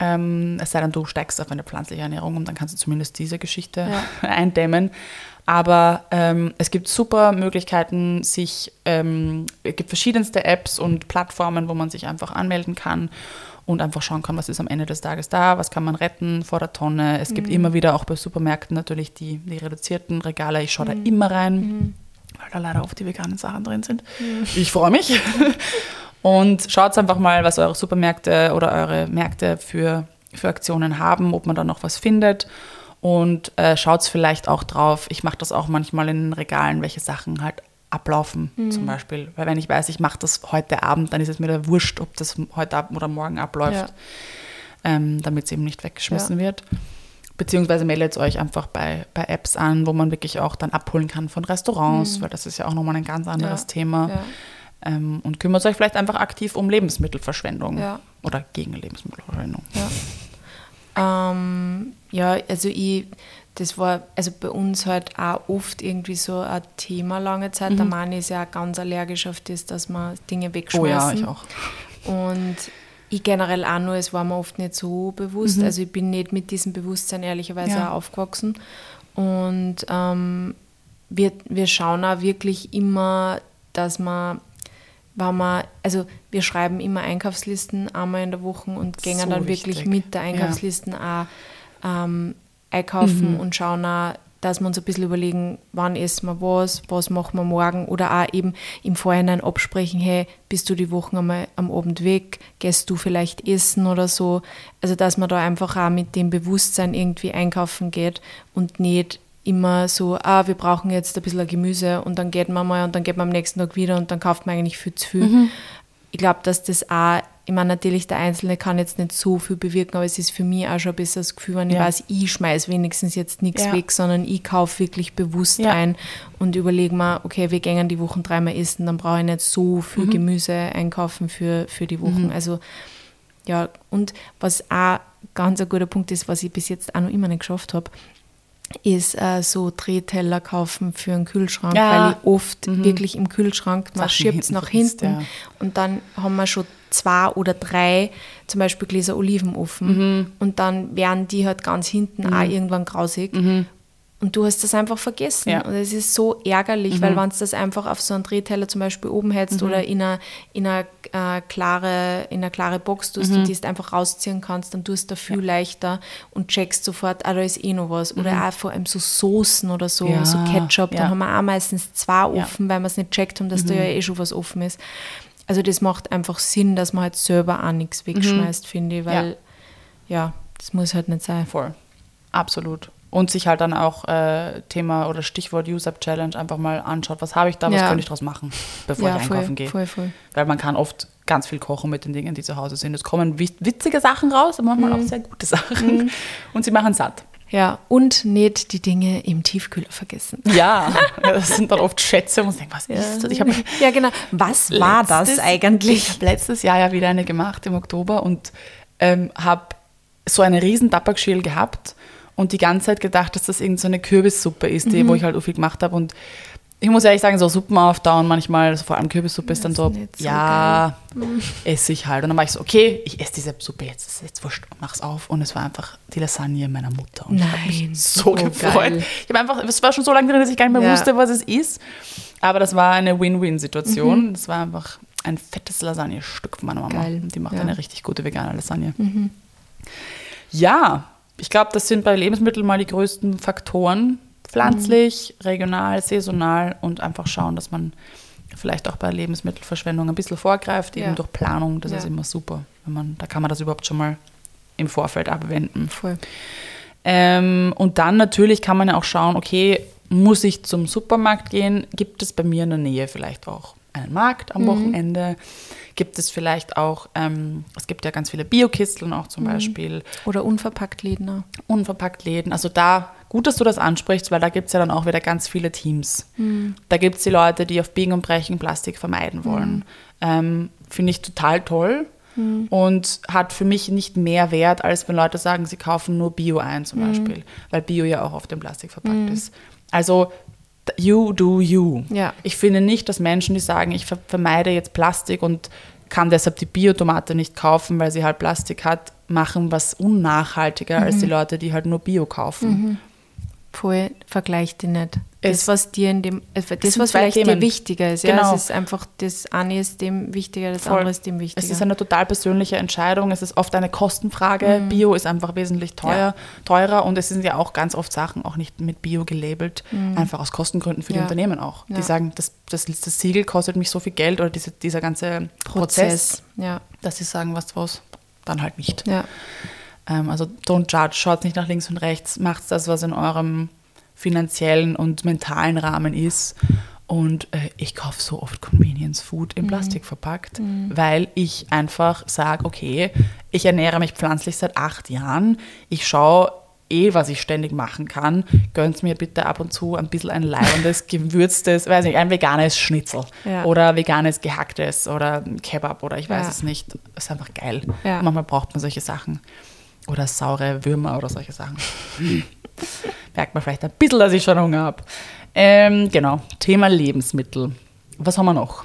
Ähm, es sei denn, du steigst auf eine pflanzliche Ernährung und dann kannst du zumindest diese Geschichte eindämmen. Aber ähm, es gibt super Möglichkeiten, sich, ähm, es gibt verschiedenste Apps und Plattformen, wo man sich einfach anmelden kann und einfach schauen kann, was ist am Ende des Tages da, was kann man retten vor der Tonne. Es gibt immer wieder auch bei Supermärkten natürlich die, die reduzierten Regale. Ich schaue da immer rein, weil da leider oft die veganen Sachen drin sind. Ich freue mich. Und schaut einfach mal, was eure Supermärkte oder eure Märkte für, für Aktionen haben, ob man da noch was findet. Und äh, schaut vielleicht auch drauf. Ich mache das auch manchmal in den Regalen, welche Sachen halt ablaufen, zum Beispiel. Weil wenn ich weiß, ich mache das heute Abend, dann ist es mir da wurscht, ob das heute Abend oder morgen abläuft, Ja. ähm, damit es eben nicht weggeschmissen wird. Beziehungsweise meldet euch einfach bei, bei Apps an, wo man wirklich auch dann abholen kann von Restaurants, weil das ist ja auch nochmal ein ganz anderes Ja. Thema. Ja. Ähm, und kümmert euch vielleicht einfach aktiv um Lebensmittelverschwendung Ja. oder gegen Lebensmittelverschwendung. Ähm, ja, also ich, das war also bei uns halt auch oft irgendwie so ein Thema lange Zeit. Der Mann ist ja auch ganz allergisch auf das, dass man Dinge Oh wegschmeißen. ja, ich auch. Und ich generell auch nur, es war mir oft nicht so bewusst. Mhm. Also ich bin nicht mit diesem Bewusstsein ehrlicherweise Ja. auch aufgewachsen. Und ähm, wir, wir schauen auch wirklich immer, dass man, wenn man, also wir schreiben immer Einkaufslisten einmal in der Woche und gehen So dann wirklich wichtig. mit der Ja. Einkaufslisten auch ähm, einkaufen Mhm. und schauen auch, dass wir uns ein bisschen überlegen, wann essen wir was, was machen wir morgen oder auch eben im Vorhinein absprechen, hey, bist du die Woche einmal am Abend weg, gehst du vielleicht essen oder so. Also dass man da einfach auch mit dem Bewusstsein irgendwie einkaufen geht und nicht immer so, ah, wir brauchen jetzt ein bisschen Gemüse und dann geht man mal und dann geht man am nächsten Tag wieder und dann kauft man eigentlich viel zu viel. Mhm. Ich glaube, dass das auch ich meine, natürlich, der Einzelne kann jetzt nicht so viel bewirken, aber es ist für mich auch schon ein bisschen das Gefühl, wenn ich weiß, ich schmeiße wenigstens jetzt nichts ja. weg, sondern ich kaufe wirklich bewusst ja. ein und überlege mir, okay, wir gehen die Wochen dreimal essen, dann brauche ich nicht so viel mhm. Gemüse einkaufen für, für die Wochen. Mhm. Also, ja, und was auch ganz ein guter Punkt ist, was ich bis jetzt auch noch immer nicht geschafft habe, ist äh, so Drehteller kaufen für einen Kühlschrank, ja. weil ich oft mhm. wirklich im Kühlschrank, man schiebt es nach hinten ja. und dann haben wir schon zwei oder drei zum Beispiel Gläser Olivenofen mhm. und dann werden die halt ganz hinten mhm. auch irgendwann grausig mhm. Und du hast das einfach vergessen. Ja. Und es ist so ärgerlich, mhm. weil wenn du das einfach auf so einen Drehteller zum Beispiel oben hättest mhm. oder in eine, in, eine, äh, klare, in eine klare Box tust, mhm. die du einfach rausziehen kannst, dann tust du viel ja. leichter und checkst sofort, ah, da ist eh noch was. Oder mhm. auch vor allem so Soßen oder so, ja. so Ketchup. Da haben wir auch meistens zwei offen, weil wir es nicht checkt haben, dass da mhm. ja eh schon was offen ist. Also das macht einfach Sinn, dass man halt selber auch nichts mhm. wegschmeißt, finde ich, weil ja. das muss halt nicht sein. Voll. Absolut und sich halt dann auch äh, Thema oder Stichwort Use-Up Challenge einfach mal anschaut, was habe ich da, was ja. könnte ich daraus machen, bevor ja, ich einkaufen voll, gehe. Voll, voll. Weil man kann oft ganz viel kochen mit den Dingen, die zu Hause sind. Es kommen witzige Sachen raus, aber manchmal mhm. auch sehr gute Sachen. Mhm. Und sie machen satt. Ja, und nicht die Dinge im Tiefkühler vergessen. Ja, das sind dann oft Schätze, wo man denkt, was ja. ist das? Ich ja, genau. Was war letztes, das eigentlich? Ich habe letztes Jahr ja wieder eine gemacht im Oktober und ähm, habe so eine riesen Tabakschäl gehabt und die ganze Zeit gedacht, dass das irgendeine so Kürbissuppe ist, die, mhm. wo ich halt so viel gemacht habe. Und ich muss ehrlich sagen, so Suppen auftauen manchmal, also vor allem Kürbissuppe ist dann so, so ja, mhm. esse ich halt. Und dann war ich so, okay, ich esse diese Suppe jetzt, ist jetzt wurscht, mach's auf. Und es war einfach die Lasagne meiner Mutter. Und Nein, ich habe mich so oh, gefreut. Geil. Ich habe einfach, es war schon so lange drin, dass ich gar nicht mehr ja. wusste, was es ist. Aber das war eine Win-Win-Situation. Mhm. Das war einfach ein fettes Lasagne-Stück von meiner Mama. Geil. Die macht ja. eine richtig gute vegane Lasagne. Mhm. Ja, ich glaube, das sind bei Lebensmitteln mal die größten Faktoren. Pflanzlich, mhm. regional, saisonal und einfach schauen, dass man vielleicht auch bei Lebensmittelverschwendung ein bisschen vorgreift, eben ja. durch Planung. Das ja. ist immer super. Wenn man, da kann man das überhaupt schon mal im Vorfeld abwenden. Voll. Ähm, und dann natürlich kann man ja auch schauen, okay, muss ich zum Supermarkt gehen? Gibt es bei mir in der Nähe vielleicht auch einen Markt am mhm. Wochenende? Gibt es vielleicht auch, ähm, es gibt ja ganz viele Biokisteln auch zum mhm. Beispiel. Oder unverpackt Läden. Ne? Unverpackt Läden. Also da, gut, dass du das ansprichst, weil da gibt es ja dann auch wieder ganz viele Teams. Mhm. Da gibt es die Leute, die auf Biegen und Brechen Plastik vermeiden wollen. Mhm. Ähm, Finde ich total toll. Mhm. Und hat für mich nicht mehr Wert, als wenn Leute sagen, sie kaufen nur Bio ein zum mhm. Beispiel, weil Bio ja auch auf dem Plastik verpackt mhm. ist. Also you do you. Ja. Ich finde nicht, dass Menschen, die sagen, ich vermeide jetzt Plastik und kann deshalb die Biotomate nicht kaufen, weil sie halt Plastik hat, machen was unnachhaltiger mhm. als die Leute, die halt nur Bio kaufen. Mhm. Voll vergleicht die nicht das, was dir in dem, äh, das, was vielleicht Themen. dir wichtiger ist. Ja? Genau. Es ist einfach, das eine ist dem wichtiger, das Voll. andere ist dem wichtiger. Es ist eine total persönliche Entscheidung. Es ist oft eine Kostenfrage. Mhm. Bio ist einfach wesentlich teuer, ja. teurer und es sind ja auch ganz oft Sachen auch nicht mit Bio gelabelt, mhm. einfach aus Kostengründen für ja. die Unternehmen auch. Die sagen, das, das, das, Siegel kostet mich so viel Geld oder diese, dieser ganze Prozess, Prozess. Ja. dass sie sagen, was was, dann halt nicht. Ähm, also don't judge, schaut nicht nach links und rechts, macht das, was in eurem finanziellen und mentalen Rahmen ist. Und äh, ich kaufe so oft Convenience Food in mhm. Plastik verpackt, mhm. weil ich einfach sage, okay, ich ernähre mich pflanzlich seit acht Jahren. Ich schaue eh, was ich ständig machen kann. Gönnt mir bitte ab und zu ein bisschen ein leibendes, gewürztes, weiß nicht, ein veganes Schnitzel ja. oder veganes gehacktes oder Kebab oder ich weiß ja. es nicht. Das ist einfach geil. Ja. Manchmal braucht man solche Sachen. Oder saure Würmer oder solche Sachen. Merkt man vielleicht ein bisschen, dass ich schon Hunger habe. Ähm, genau, Thema Lebensmittel. Was haben wir noch?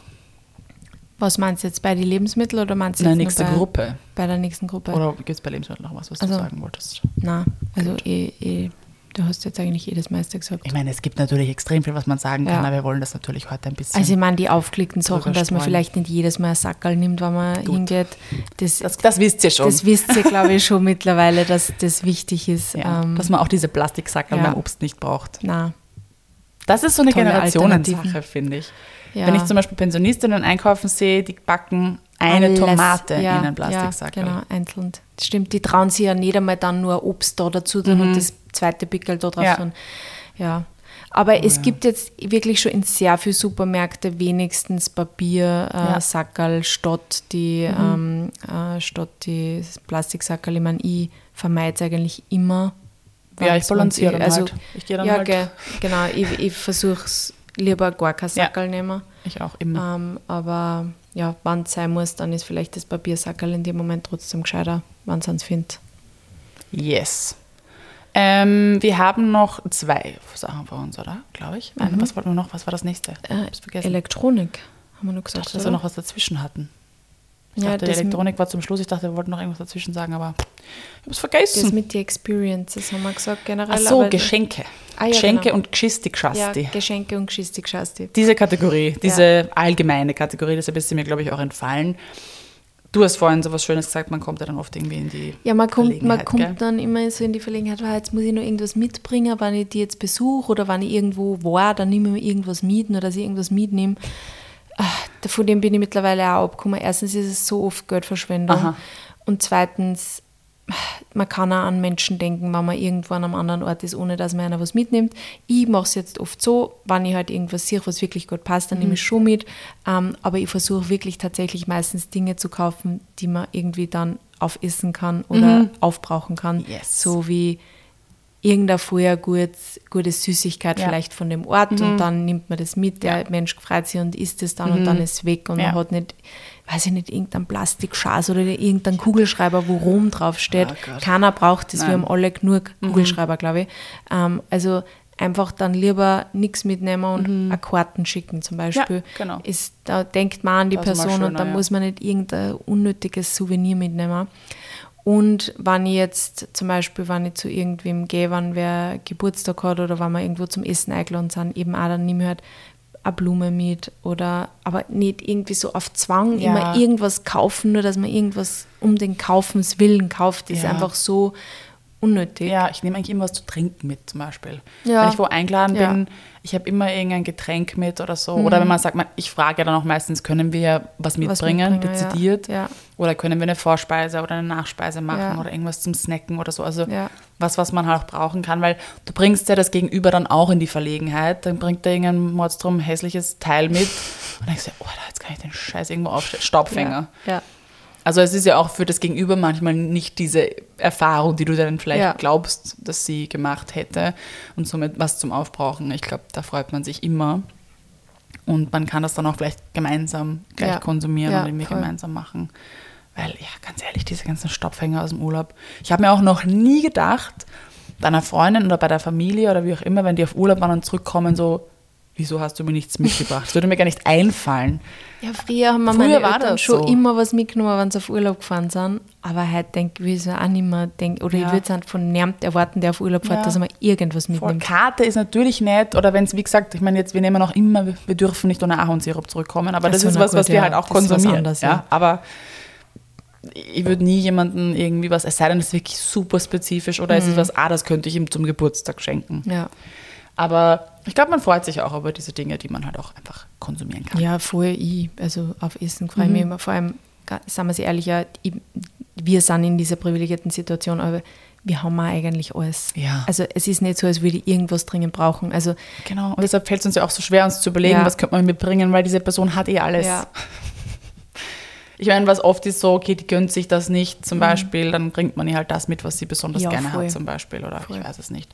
Was meinst du jetzt bei den Lebensmitteln oder meinst du jetzt nächste bei, Bei der nächsten Gruppe. Oder gibt es bei Lebensmitteln noch was, was also, du sagen wolltest? Nein, also ich, ich Du hast jetzt eigentlich jedes meiste gesagt. Ich meine, es gibt natürlich extrem viel, was man sagen kann, Ja. aber wir wollen das natürlich heute ein bisschen. Also ich meine, die aufgelegten Sachen, dass man vielleicht nicht jedes Mal ein Sackerl nimmt, wenn man hingeht, das, das, das wisst ihr schon. das wisst ihr, glaube ich, schon mittlerweile, dass das wichtig ist. ja, ähm, dass man auch diese Plastiksackerl ja. beim Obst nicht braucht. na, Das ist so eine Generationensache, finde ich. Ja. Wenn ich zum Beispiel Pensionistinnen einkaufen sehe, die backen eine alles, Tomate in einen Plastiksackerl. Ja, genau, einzeln. Das stimmt, die trauen sich ja nicht einmal dann nur Obst da dazu tun und das zweite Pickel da drauf Mhm. Ja. tun. Ja. Aber es gibt jetzt wirklich schon in sehr vielen Supermärkten wenigstens Papier, äh, Ja. Mhm. Sackerl statt die, ähm, äh, statt die Plastiksackerl. Ich meine, ich vermeide es eigentlich immer. Ja, ich balanciere dann also, halt. Ich gehe dann ja, halt- gell, genau. Ich, ich versuche es lieber gar kein Ja. Sackerl nehmen. Ich auch immer. Ähm, aber ja, wenn es sein muss, dann ist vielleicht das Papiersackerl in dem Moment trotzdem gescheiter, wenn es eins findet. Yes. Ähm, wir haben noch zwei Sachen vor uns, oder? Glaube ich. Eine, Was wollten wir noch? Was war das nächste? Ich Äh, vergessen. Elektronik, haben wir noch Ich gesagt. dachte, dass wir noch was dazwischen hatten. Ich Ja, dachte, das die Elektronik war zum Schluss. Ich dachte, wir wollten noch irgendwas dazwischen sagen, aber ich habe es Das vergessen. mit den Experiences haben wir gesagt generell. Ach so, Geschenke. Ah, ja, Geschenke genau. und Ja, Geschisti-Geschasti. Geschenke und Geschichte diese Kategorie, diese allgemeine Kategorie, deshalb ist sie mir, glaube ich, auch entfallen. Du hast vorhin so was Schönes gesagt, man kommt ja dann oft irgendwie in die Ja, man kommt, man kommt gell? dann immer so in die Verlegenheit, "Ah, jetzt muss ich noch irgendwas mitbringen, wenn ich die jetzt besuche oder wenn ich irgendwo war, dann nehme ich mir irgendwas mit, nur dass ich irgendwas mitnehme. Ah, Von dem bin ich mittlerweile auch abgekommen. Erstens ist es so oft Geldverschwendung Aha. und zweitens, man kann auch an Menschen denken, wenn man irgendwo an einem anderen Ort ist, ohne dass man einer was mitnimmt. Ich mache es jetzt oft so, wenn ich halt irgendwas sehe, was wirklich gut passt, dann nehme Mhm. ich schon mit. Ähm, aber ich versuche wirklich tatsächlich meistens Dinge zu kaufen, die man irgendwie dann aufessen kann oder aufbrauchen kann. Mhm. Yes. So wie irgendein vorher gut, gute Süßigkeit Ja. Mhm. vielleicht von dem Ort und dann nimmt man das mit, der Mensch freut sich und isst es dann und dann ist es weg und Mhm. Ja. man hat nicht, weiß ich nicht, irgendein Plastikschaß oder irgendein Kugelschreiber, wo Rom draufsteht. Oh. Keiner braucht das, wir Nein. Mhm. haben alle genug Kugelschreiber, glaube ich. Ähm, also einfach dann lieber nichts mitnehmen und eine Karten schicken zum Beispiel. Mhm. genau. Ist, da denkt man an die Das Person und schöner, dann ja. muss man nicht irgendein unnötiges Souvenir mitnehmen. Und wenn ich jetzt zum Beispiel, wenn ich zu irgendwem gehe, wenn wer Geburtstag hat oder wenn wir irgendwo zum Essen eingeladen sind, eben auch, dann nehme ich halt eine Blume mit oder aber nicht irgendwie so auf Zwang Ja. immer irgendwas kaufen, nur dass man irgendwas um den Kaufens willen kauft, ist Ja. einfach so unnötig. Ja, ich nehme eigentlich immer was zu trinken mit zum Beispiel. Ja. Wenn ich wo eingeladen Ja. bin, ich habe immer irgendein Getränk mit oder so. Oder wenn man sagt, man, ich frage ja dann auch meistens, können wir was mitbringen, mitbringen, ja. dezidiert? Ja. Oder können wir eine Vorspeise oder eine Nachspeise machen oder irgendwas zum Snacken oder so. Also was, was man halt auch brauchen kann, weil du bringst ja das Gegenüber dann auch in die Verlegenheit. Dann bringt er irgendein Mordstrom hässliches Teil mit und dann denkst du, oh, jetzt kann ich den Scheiß irgendwo aufstellen. Staubfänger. Ja. Also es ist ja auch für das Gegenüber manchmal nicht diese Erfahrung, die du dann vielleicht Ja. glaubst, dass sie gemacht hätte und somit was zum Aufbrauchen. Ich glaube, da freut man sich immer. Und man kann das dann auch vielleicht gemeinsam gleich Ja. konsumieren Ja, und irgendwie voll. gemeinsam machen. Weil, ja, ganz ehrlich, diese ganzen Staubfänger aus dem Urlaub. Ich habe mir auch noch nie gedacht, deiner Freundin oder bei der Familie oder wie auch immer, wenn die auf Urlaub waren und zurückkommen, so, wieso hast du mir nichts mitgebracht? Das würde mir gar nicht einfallen. Ja, früher haben wir Früher meine Eltern das schon so. immer was mitgenommen, wenn sie auf Urlaub gefahren sind. Aber heute denke ich, ich auch nicht mehr denken, oder Ja. ich würde es von niemand erwarten, der auf Urlaub fährt, Ja. dass er mal irgendwas Voll. mitnimmt. Karte ist natürlich nett, oder wenn es, wie gesagt, ich meine, jetzt, wir nehmen auch immer, wir dürfen nicht ohne Ahornsirup zurückkommen, aber das so, ist was, was gut, wir ja, halt auch das ist was konsumieren. anderes, ja. Aber ich würde nie jemandem irgendwie was, es sei denn, es ist wirklich super spezifisch oder Mhm. es ist was, ah, das könnte ich ihm zum Geburtstag schenken. Ja. Aber ich glaube, man freut sich auch über diese Dinge, die man halt auch einfach konsumieren kann. ja, vorher ich, also auf Essen freue ich Mhm. mich immer. Vor allem, sagen wir es ehrlich, ja, ich, wir sind in dieser privilegierten Situation, aber wir haben auch eigentlich alles. Ja. Also es ist nicht so, als würde ich irgendwas dringend brauchen. Also Genau, und deshalb fällt es uns ja auch so schwer, uns zu überlegen, Ja. was könnte man mitbringen, weil diese Person hat eh alles. Ja. Ich meine, was oft ist so, okay, die gönnt sich das nicht zum Beispiel, dann bringt man ihr halt das mit, was sie besonders Mhm. Ja, gerne voll. hat zum Beispiel oder Voll. ich weiß es nicht.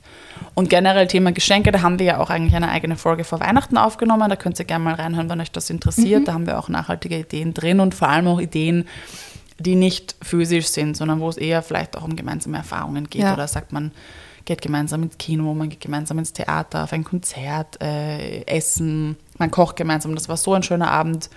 Und generell Thema Geschenke, da haben wir ja auch eigentlich eine eigene Folge vor Weihnachten aufgenommen, da könnt ihr gerne mal reinhören, wenn euch das interessiert. Mhm. Da haben wir auch nachhaltige Ideen drin und vor allem auch Ideen, die nicht physisch sind, sondern wo es eher vielleicht auch um gemeinsame Erfahrungen geht Ja. oder sagt man, geht gemeinsam ins Kino, man geht gemeinsam ins Theater, auf ein Konzert, äh, essen, man kocht gemeinsam. Das war so ein schöner Abend,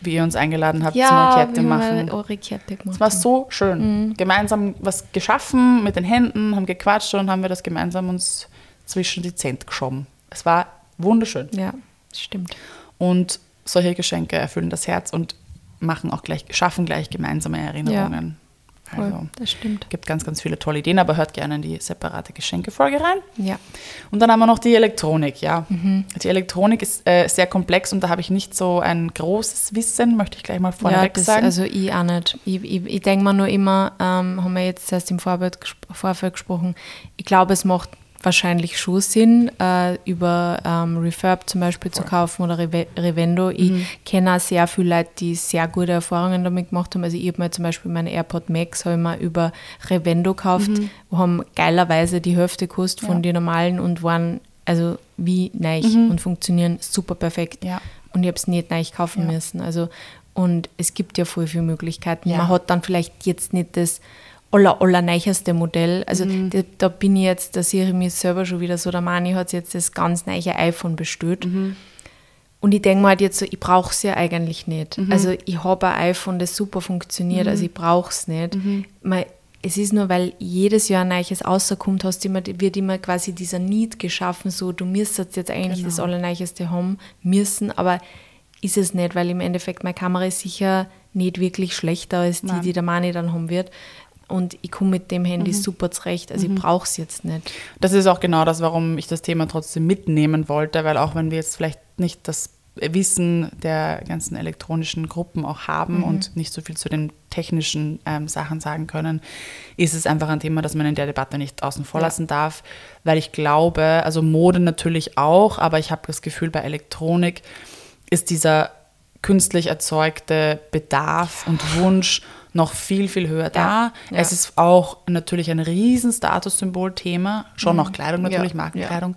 wie ihr uns eingeladen habt zum Kette wie wir machen. Kette gemacht Es war so schön. Gemeinsam was geschaffen mit den Händen, haben gequatscht und haben wir das gemeinsam uns zwischen die Zent geschoben. Es war wunderschön. Ja, stimmt. Und solche Geschenke erfüllen das Herz und machen auch gleich, schaffen gleich gemeinsame Erinnerungen. Voll, Also das stimmt. gibt ganz, ganz viele tolle Ideen, aber hört gerne in die separate Geschenkefolge rein. Ja. Und dann haben wir noch die Elektronik, ja. Die Elektronik ist äh, sehr komplex und da habe ich nicht so ein großes Wissen, möchte ich gleich mal Ja, vorneweg das, sagen. also ich auch nicht. Ich, ich, ich denke mir nur immer, ähm, haben wir jetzt erst im Vorfeld, Vorfeld gesprochen, ich glaube, es macht wahrscheinlich schon Sinn, äh, über ähm, Refurb zum Beispiel zu kaufen oder Reve Revendo. Ich Mhm. kenne auch sehr viele Leute, die sehr gute Erfahrungen damit gemacht haben. Also ich habe mir zum Beispiel meine AirPod Max habe ich mir über Revendo gekauft, wo haben geilerweise die Hälfte gekostet von Mhm. Ja. den normalen und waren also wie neu und funktionieren super perfekt. Ja. Und ich habe es nicht neu kaufen Ja. müssen. Also, und es gibt ja voll viele Möglichkeiten. Man hat dann vielleicht jetzt nicht das aller, allerneueste Modell. Also Mhm. da, da bin ich jetzt, da sehe ich mich selber schon wieder so, der Mani hat jetzt das ganz neue iPhone bestellt. Mhm. Und ich denke mir halt jetzt so, ich brauche es ja eigentlich nicht. Mhm. Also ich habe ein iPhone, das super funktioniert, also ich brauche es nicht. Mhm. Man, es ist nur, weil jedes Jahr ein neues rauskommt, hast immer, wird immer quasi dieser Need geschaffen, so du müsstest jetzt eigentlich Genau. das Allerneueste haben müssen, aber ist es nicht, weil im Endeffekt meine Kamera ist sicher nicht wirklich schlechter als die, Nein. die der Mani dann haben wird. Und ich komme mit dem Handy Mhm. super zurecht, also ich brauche es jetzt nicht. Das ist auch genau das, warum ich das Thema trotzdem mitnehmen wollte, weil auch wenn wir jetzt vielleicht nicht das Wissen der ganzen elektronischen Gruppen auch haben und nicht so viel zu den technischen ähm, Sachen sagen können, ist es einfach ein Thema, das man in der Debatte nicht außen vor Ja. lassen darf, weil ich glaube, also Mode natürlich auch, aber ich habe das Gefühl, bei Elektronik ist dieser künstlich erzeugte Bedarf und Wunsch noch viel, viel höher da. ja. Es ist auch natürlich ein riesen Statussymbol-Thema, schon noch Kleidung natürlich, Mhm. Ja, Markenkleidung.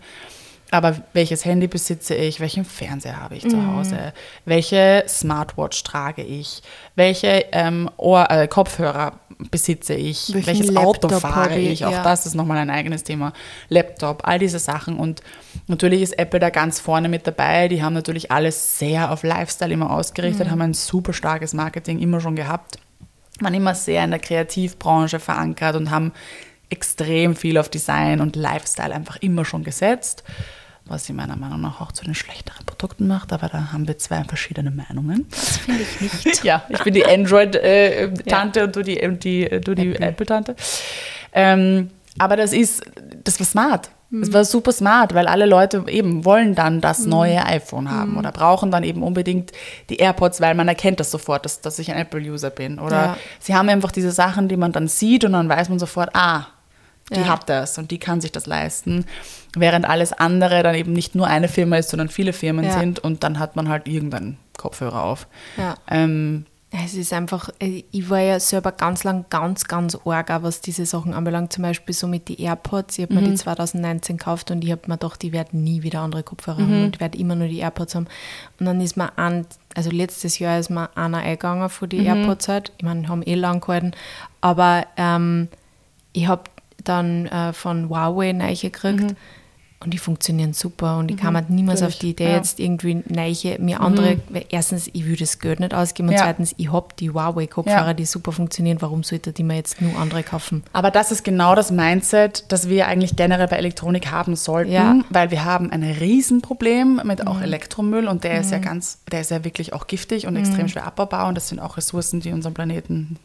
Aber welches Handy besitze ich? Welchen Fernseher habe ich zu Mhm. Hause? Welche Smartwatch trage ich? Welche ähm, Ohr, äh, Kopfhörer besitze ich? Welchen Welches Auto Laptop fahre habe ich? Auch das ist nochmal ein eigenes Thema. Laptop, all diese Sachen. Und natürlich ist Apple da ganz vorne mit dabei. Die haben natürlich alles sehr auf Lifestyle immer ausgerichtet, Mhm. haben ein super starkes Marketing immer schon gehabt waren immer sehr in der Kreativbranche verankert und haben extrem viel auf Design und Lifestyle einfach immer schon gesetzt, was sie meiner Meinung nach auch zu den schlechteren Produkten macht, aber da haben wir zwei verschiedene Meinungen. Das finde ich nicht. Ja, ich bin die Android-Tante und du die, die, du die Apple. Apple-Tante. ähm, aber das ist, das war smart. Mhm. Das war super smart, weil alle Leute eben wollen dann das neue iPhone haben Mhm. oder brauchen dann eben unbedingt die AirPods, weil man erkennt das sofort, dass, dass ich ein Apple-User bin. Oder Ja. sie haben einfach diese Sachen, die man dann sieht und dann weiß man sofort, ah, die Ja. hat das und die kann sich das leisten. Während alles andere dann eben nicht nur eine Firma ist, sondern viele Firmen Ja. sind und dann hat man halt irgendeinen Kopfhörer auf. Ja. Ähm, Es ist einfach, äh, ich war ja selber ganz lang ganz, ganz arg, auch was diese Sachen anbelangt. Zum Beispiel so mit den AirPods. Ich habe mir die 2019 gekauft und ich habe mir gedacht, ich werde nie wieder andere Kopfhörer haben und werde immer nur die AirPods haben. Und dann ist mir an, also letztes Jahr ist mir einer eingegangen von die AirPods halt. Ich meine, haben eh lang gehalten. Aber ähm, ich habe dann äh, von Huawei neue gekriegt. Und die funktionieren super und ich kam halt niemals auf die Idee, ja. jetzt irgendwie neue, mir andere, weil erstens, ich würde das Geld nicht ausgeben und Ja. zweitens, ich habe die Huawei-Kopfhörer, Ja. die super funktionieren, warum sollte die mir jetzt nur andere kaufen? Aber das ist genau das Mindset, das wir eigentlich generell bei Elektronik haben sollten. Mhm. weil wir haben ein Riesenproblem mit auch Elektromüll und der ist ja ganz, der ist ja wirklich auch giftig und extrem schwer abbaubar und das sind auch Ressourcen, die unseren Planeten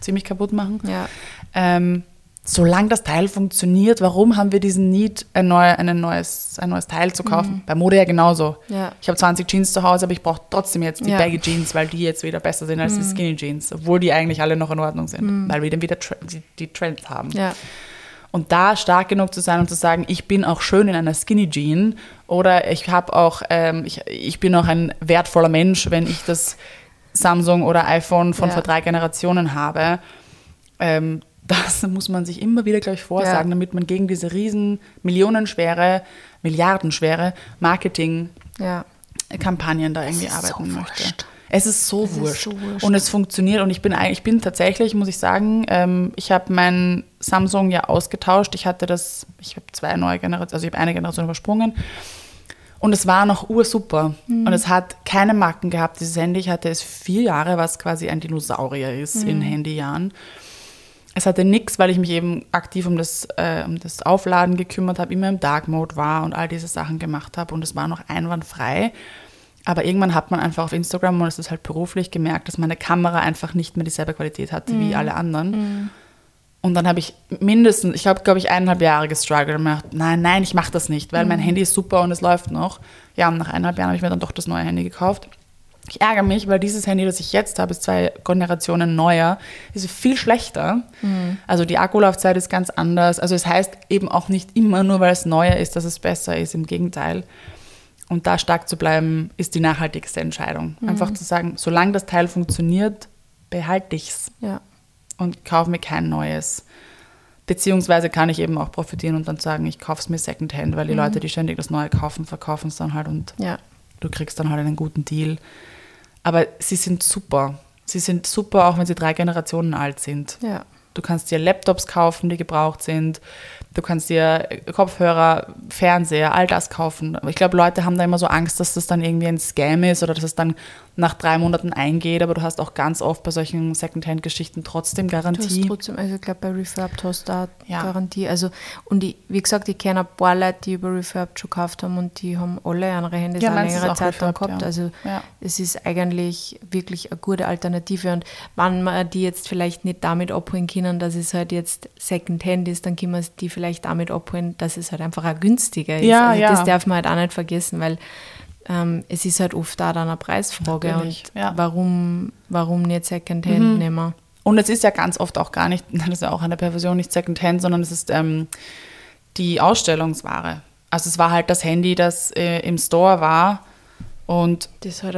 ziemlich kaputt machen. Ja. Ähm, solange das Teil funktioniert, warum haben wir diesen Need, ein, neu, ein, neues, ein neues Teil zu kaufen? Bei Mode ja genauso. Mhm. Ja. Ich habe 20 Jeans zu Hause, aber ich brauche trotzdem jetzt die Ja. Baggy Jeans, weil die jetzt wieder besser sind als die Skinny Jeans, obwohl die eigentlich alle noch in Ordnung sind, weil wir dann wieder die, die Trends haben. Mhm. Ja. Und da stark genug zu sein und zu sagen, ich bin auch schön in einer Skinny Jean oder ich habe auch, ähm, ich, ich bin auch ein wertvoller Mensch, wenn ich das Samsung oder iPhone von Ja. vor drei Generationen habe. Ähm, das muss man sich immer wieder, glaube ich, vorsagen, Ja. damit man gegen diese riesen millionenschwere, milliardenschwere Marketing-Kampagnen Ja. da irgendwie ist so arbeiten möchte. wurscht. Es ist so Es ist wurscht. so wurscht. Und es funktioniert. Und ich bin ich bin tatsächlich, muss ich sagen, ähm, ich habe mein Samsung ja ausgetauscht. Ich hatte das, ich habe zwei neue Generationen, also ich habe eine Generation übersprungen. Und es war noch ursuper. Mhm. Und es hat keine Macken gehabt, dieses Handy. Ich hatte es vier Jahre, was quasi ein Dinosaurier ist Mhm. in Handyjahren. Es hatte nichts, weil ich mich eben aktiv um das, äh, um das Aufladen gekümmert habe, immer im Dark Mode war und all diese Sachen gemacht habe und es war noch einwandfrei. Aber irgendwann hat man einfach auf Instagram, und es ist halt beruflich, gemerkt, dass meine Kamera einfach nicht mehr dieselbe Qualität hatte Mhm. wie alle anderen. Und dann habe ich mindestens, ich habe, glaube ich, eineinhalb Jahre gestruggelt und mir gedacht, nein, nein, ich mache das nicht, weil mein Mhm. Handy ist super und es läuft noch. Ja, und nach eineinhalb Jahren habe ich mir dann doch das neue Handy gekauft. Ich ärgere mich, weil dieses Handy, das ich jetzt habe, ist zwei Generationen neuer, ist viel schlechter. Also die Akkulaufzeit ist ganz anders. Also es heißt eben auch nicht immer nur, weil es neuer ist, dass es besser ist. Im Gegenteil. Und da stark zu bleiben, ist die nachhaltigste Entscheidung. Einfach zu sagen, solange das Teil funktioniert, behalte ich's Ja. und kaufe mir kein neues. Beziehungsweise kann ich eben auch profitieren und dann sagen, ich kaufe es mir Secondhand, weil die Leute, die ständig das Neue kaufen, verkaufen es dann halt und Ja. du kriegst dann halt einen guten Deal. Aber sie sind super. Sie sind super, auch wenn sie drei Generationen alt sind. Ja. Du kannst dir Laptops kaufen, die gebraucht sind. Du kannst dir Kopfhörer, Fernseher, all das kaufen. Aber ich glaube, Leute haben da immer so Angst, dass das dann irgendwie ein Scam ist oder dass es dann nach drei Monaten eingeht. Aber du hast auch ganz oft bei solchen Secondhand-Geschichten trotzdem Du hast Garantie. trotzdem, also ich glaube bei Refurbed hast du da Ja. Garantie. Also, und ich, wie gesagt, ich kenne ein paar Leute, die über Refurbed schon gekauft haben und die haben alle andere Handys Ja, auch meins ist längere auch Zeit dann gehabt. ja. Also Ja. es ist eigentlich wirklich eine gute Alternative. Und wenn man die jetzt vielleicht nicht damit abholen können, dass es halt jetzt Secondhand ist, dann können wir die vielleicht damit abholen, dass es halt einfach auch günstiger ist. Ja, also ja. das darf man halt auch nicht vergessen, weil ähm, es ist halt oft auch dann eine Preisfrage. Natürlich, und ja. warum, warum nicht Secondhand nehmen? Und es ist ja ganz oft auch gar nicht, das ist ja auch eine Perversion, nicht Secondhand, sondern es ist ähm, die Ausstellungsware. Also es war halt das Handy, das äh, im Store war und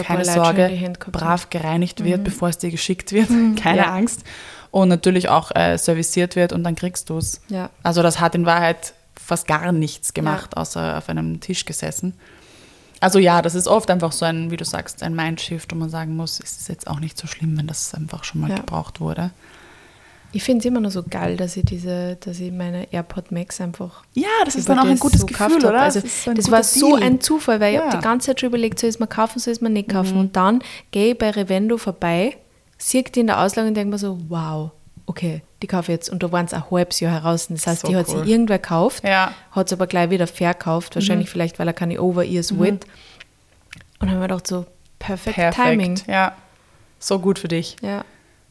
keine Sorge, brav gereinigt wird, bevor es dir geschickt wird. Keine Ja. Angst. Und natürlich auch äh, serviciert wird und dann kriegst du es. Ja. Also das hat in Wahrheit fast gar nichts gemacht, außer auf einem Tisch gesessen. Also ja, das ist oft einfach so ein, wie du sagst, ein Mindshift, wo man sagen muss, es ist jetzt auch nicht so schlimm, wenn das einfach schon mal Ja. gebraucht wurde. Ich finde es immer noch so geil, dass ich diese, dass ich meine AirPod Max einfach. Ja, das ist dann auch ein gutes so Gefühl, oder? Also, Das das, war so Deal. ein Zufall, weil ich Ja. Mhm. habe die ganze Zeit schon überlegt, soll ich es mir kaufen, soll ich es mir nicht kaufen. Und dann gehe ich bei Revendo vorbei, sehe die in der Auslage und denke mir so, wow, okay, die kaufe ich jetzt. Und da waren es ein halbes Jahr heraus. Das heißt, So die hat cool. sich irgendwer gekauft, Ja. Mhm. hat es aber gleich wieder verkauft, wahrscheinlich vielleicht, weil er keine Over-Ears wollte. Und dann haben wir gedacht so, perfekt, Perfekt. Timing. Ja, so gut für dich. Ja.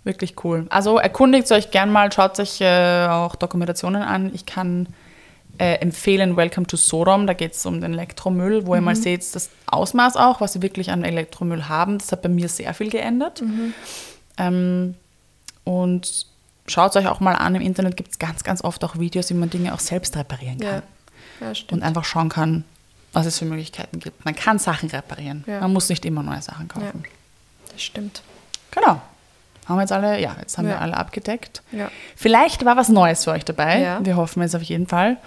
Wirklich cool. Also erkundigt euch gern mal, schaut euch äh, auch Dokumentationen an. Ich kann äh, empfehlen Welcome to Sodom. Da geht es um den Elektromüll, wo ihr mal seht, das Ausmaß auch, was sie wirklich an Elektromüll haben. Das hat bei mir sehr viel geändert. Ähm, und schaut euch auch mal an. Im Internet gibt es ganz, ganz oft auch Videos, wie man Dinge auch selbst reparieren kann. Ja, ja stimmt. Und einfach schauen kann, was es für Möglichkeiten gibt. Man kann Sachen reparieren. Ja. Man muss nicht immer neue Sachen kaufen. das stimmt. Genau. Haben wir jetzt alle, ja, jetzt haben wir alle abgedeckt. Vielleicht war was Neues für euch dabei. Wir hoffen es auf jeden Fall.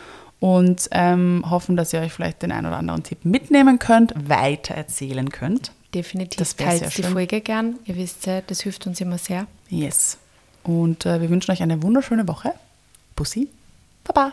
Und ähm, hoffen, dass ihr euch vielleicht den einen oder anderen Tipp mitnehmen könnt, weiter erzählen könnt. Definitiv. Das Teilt sehr die schön. Folge gern. Ihr wisst ja, das hilft uns immer sehr. Yes. Und äh, wir wünschen euch eine wunderschöne Woche. Bussi. Baba.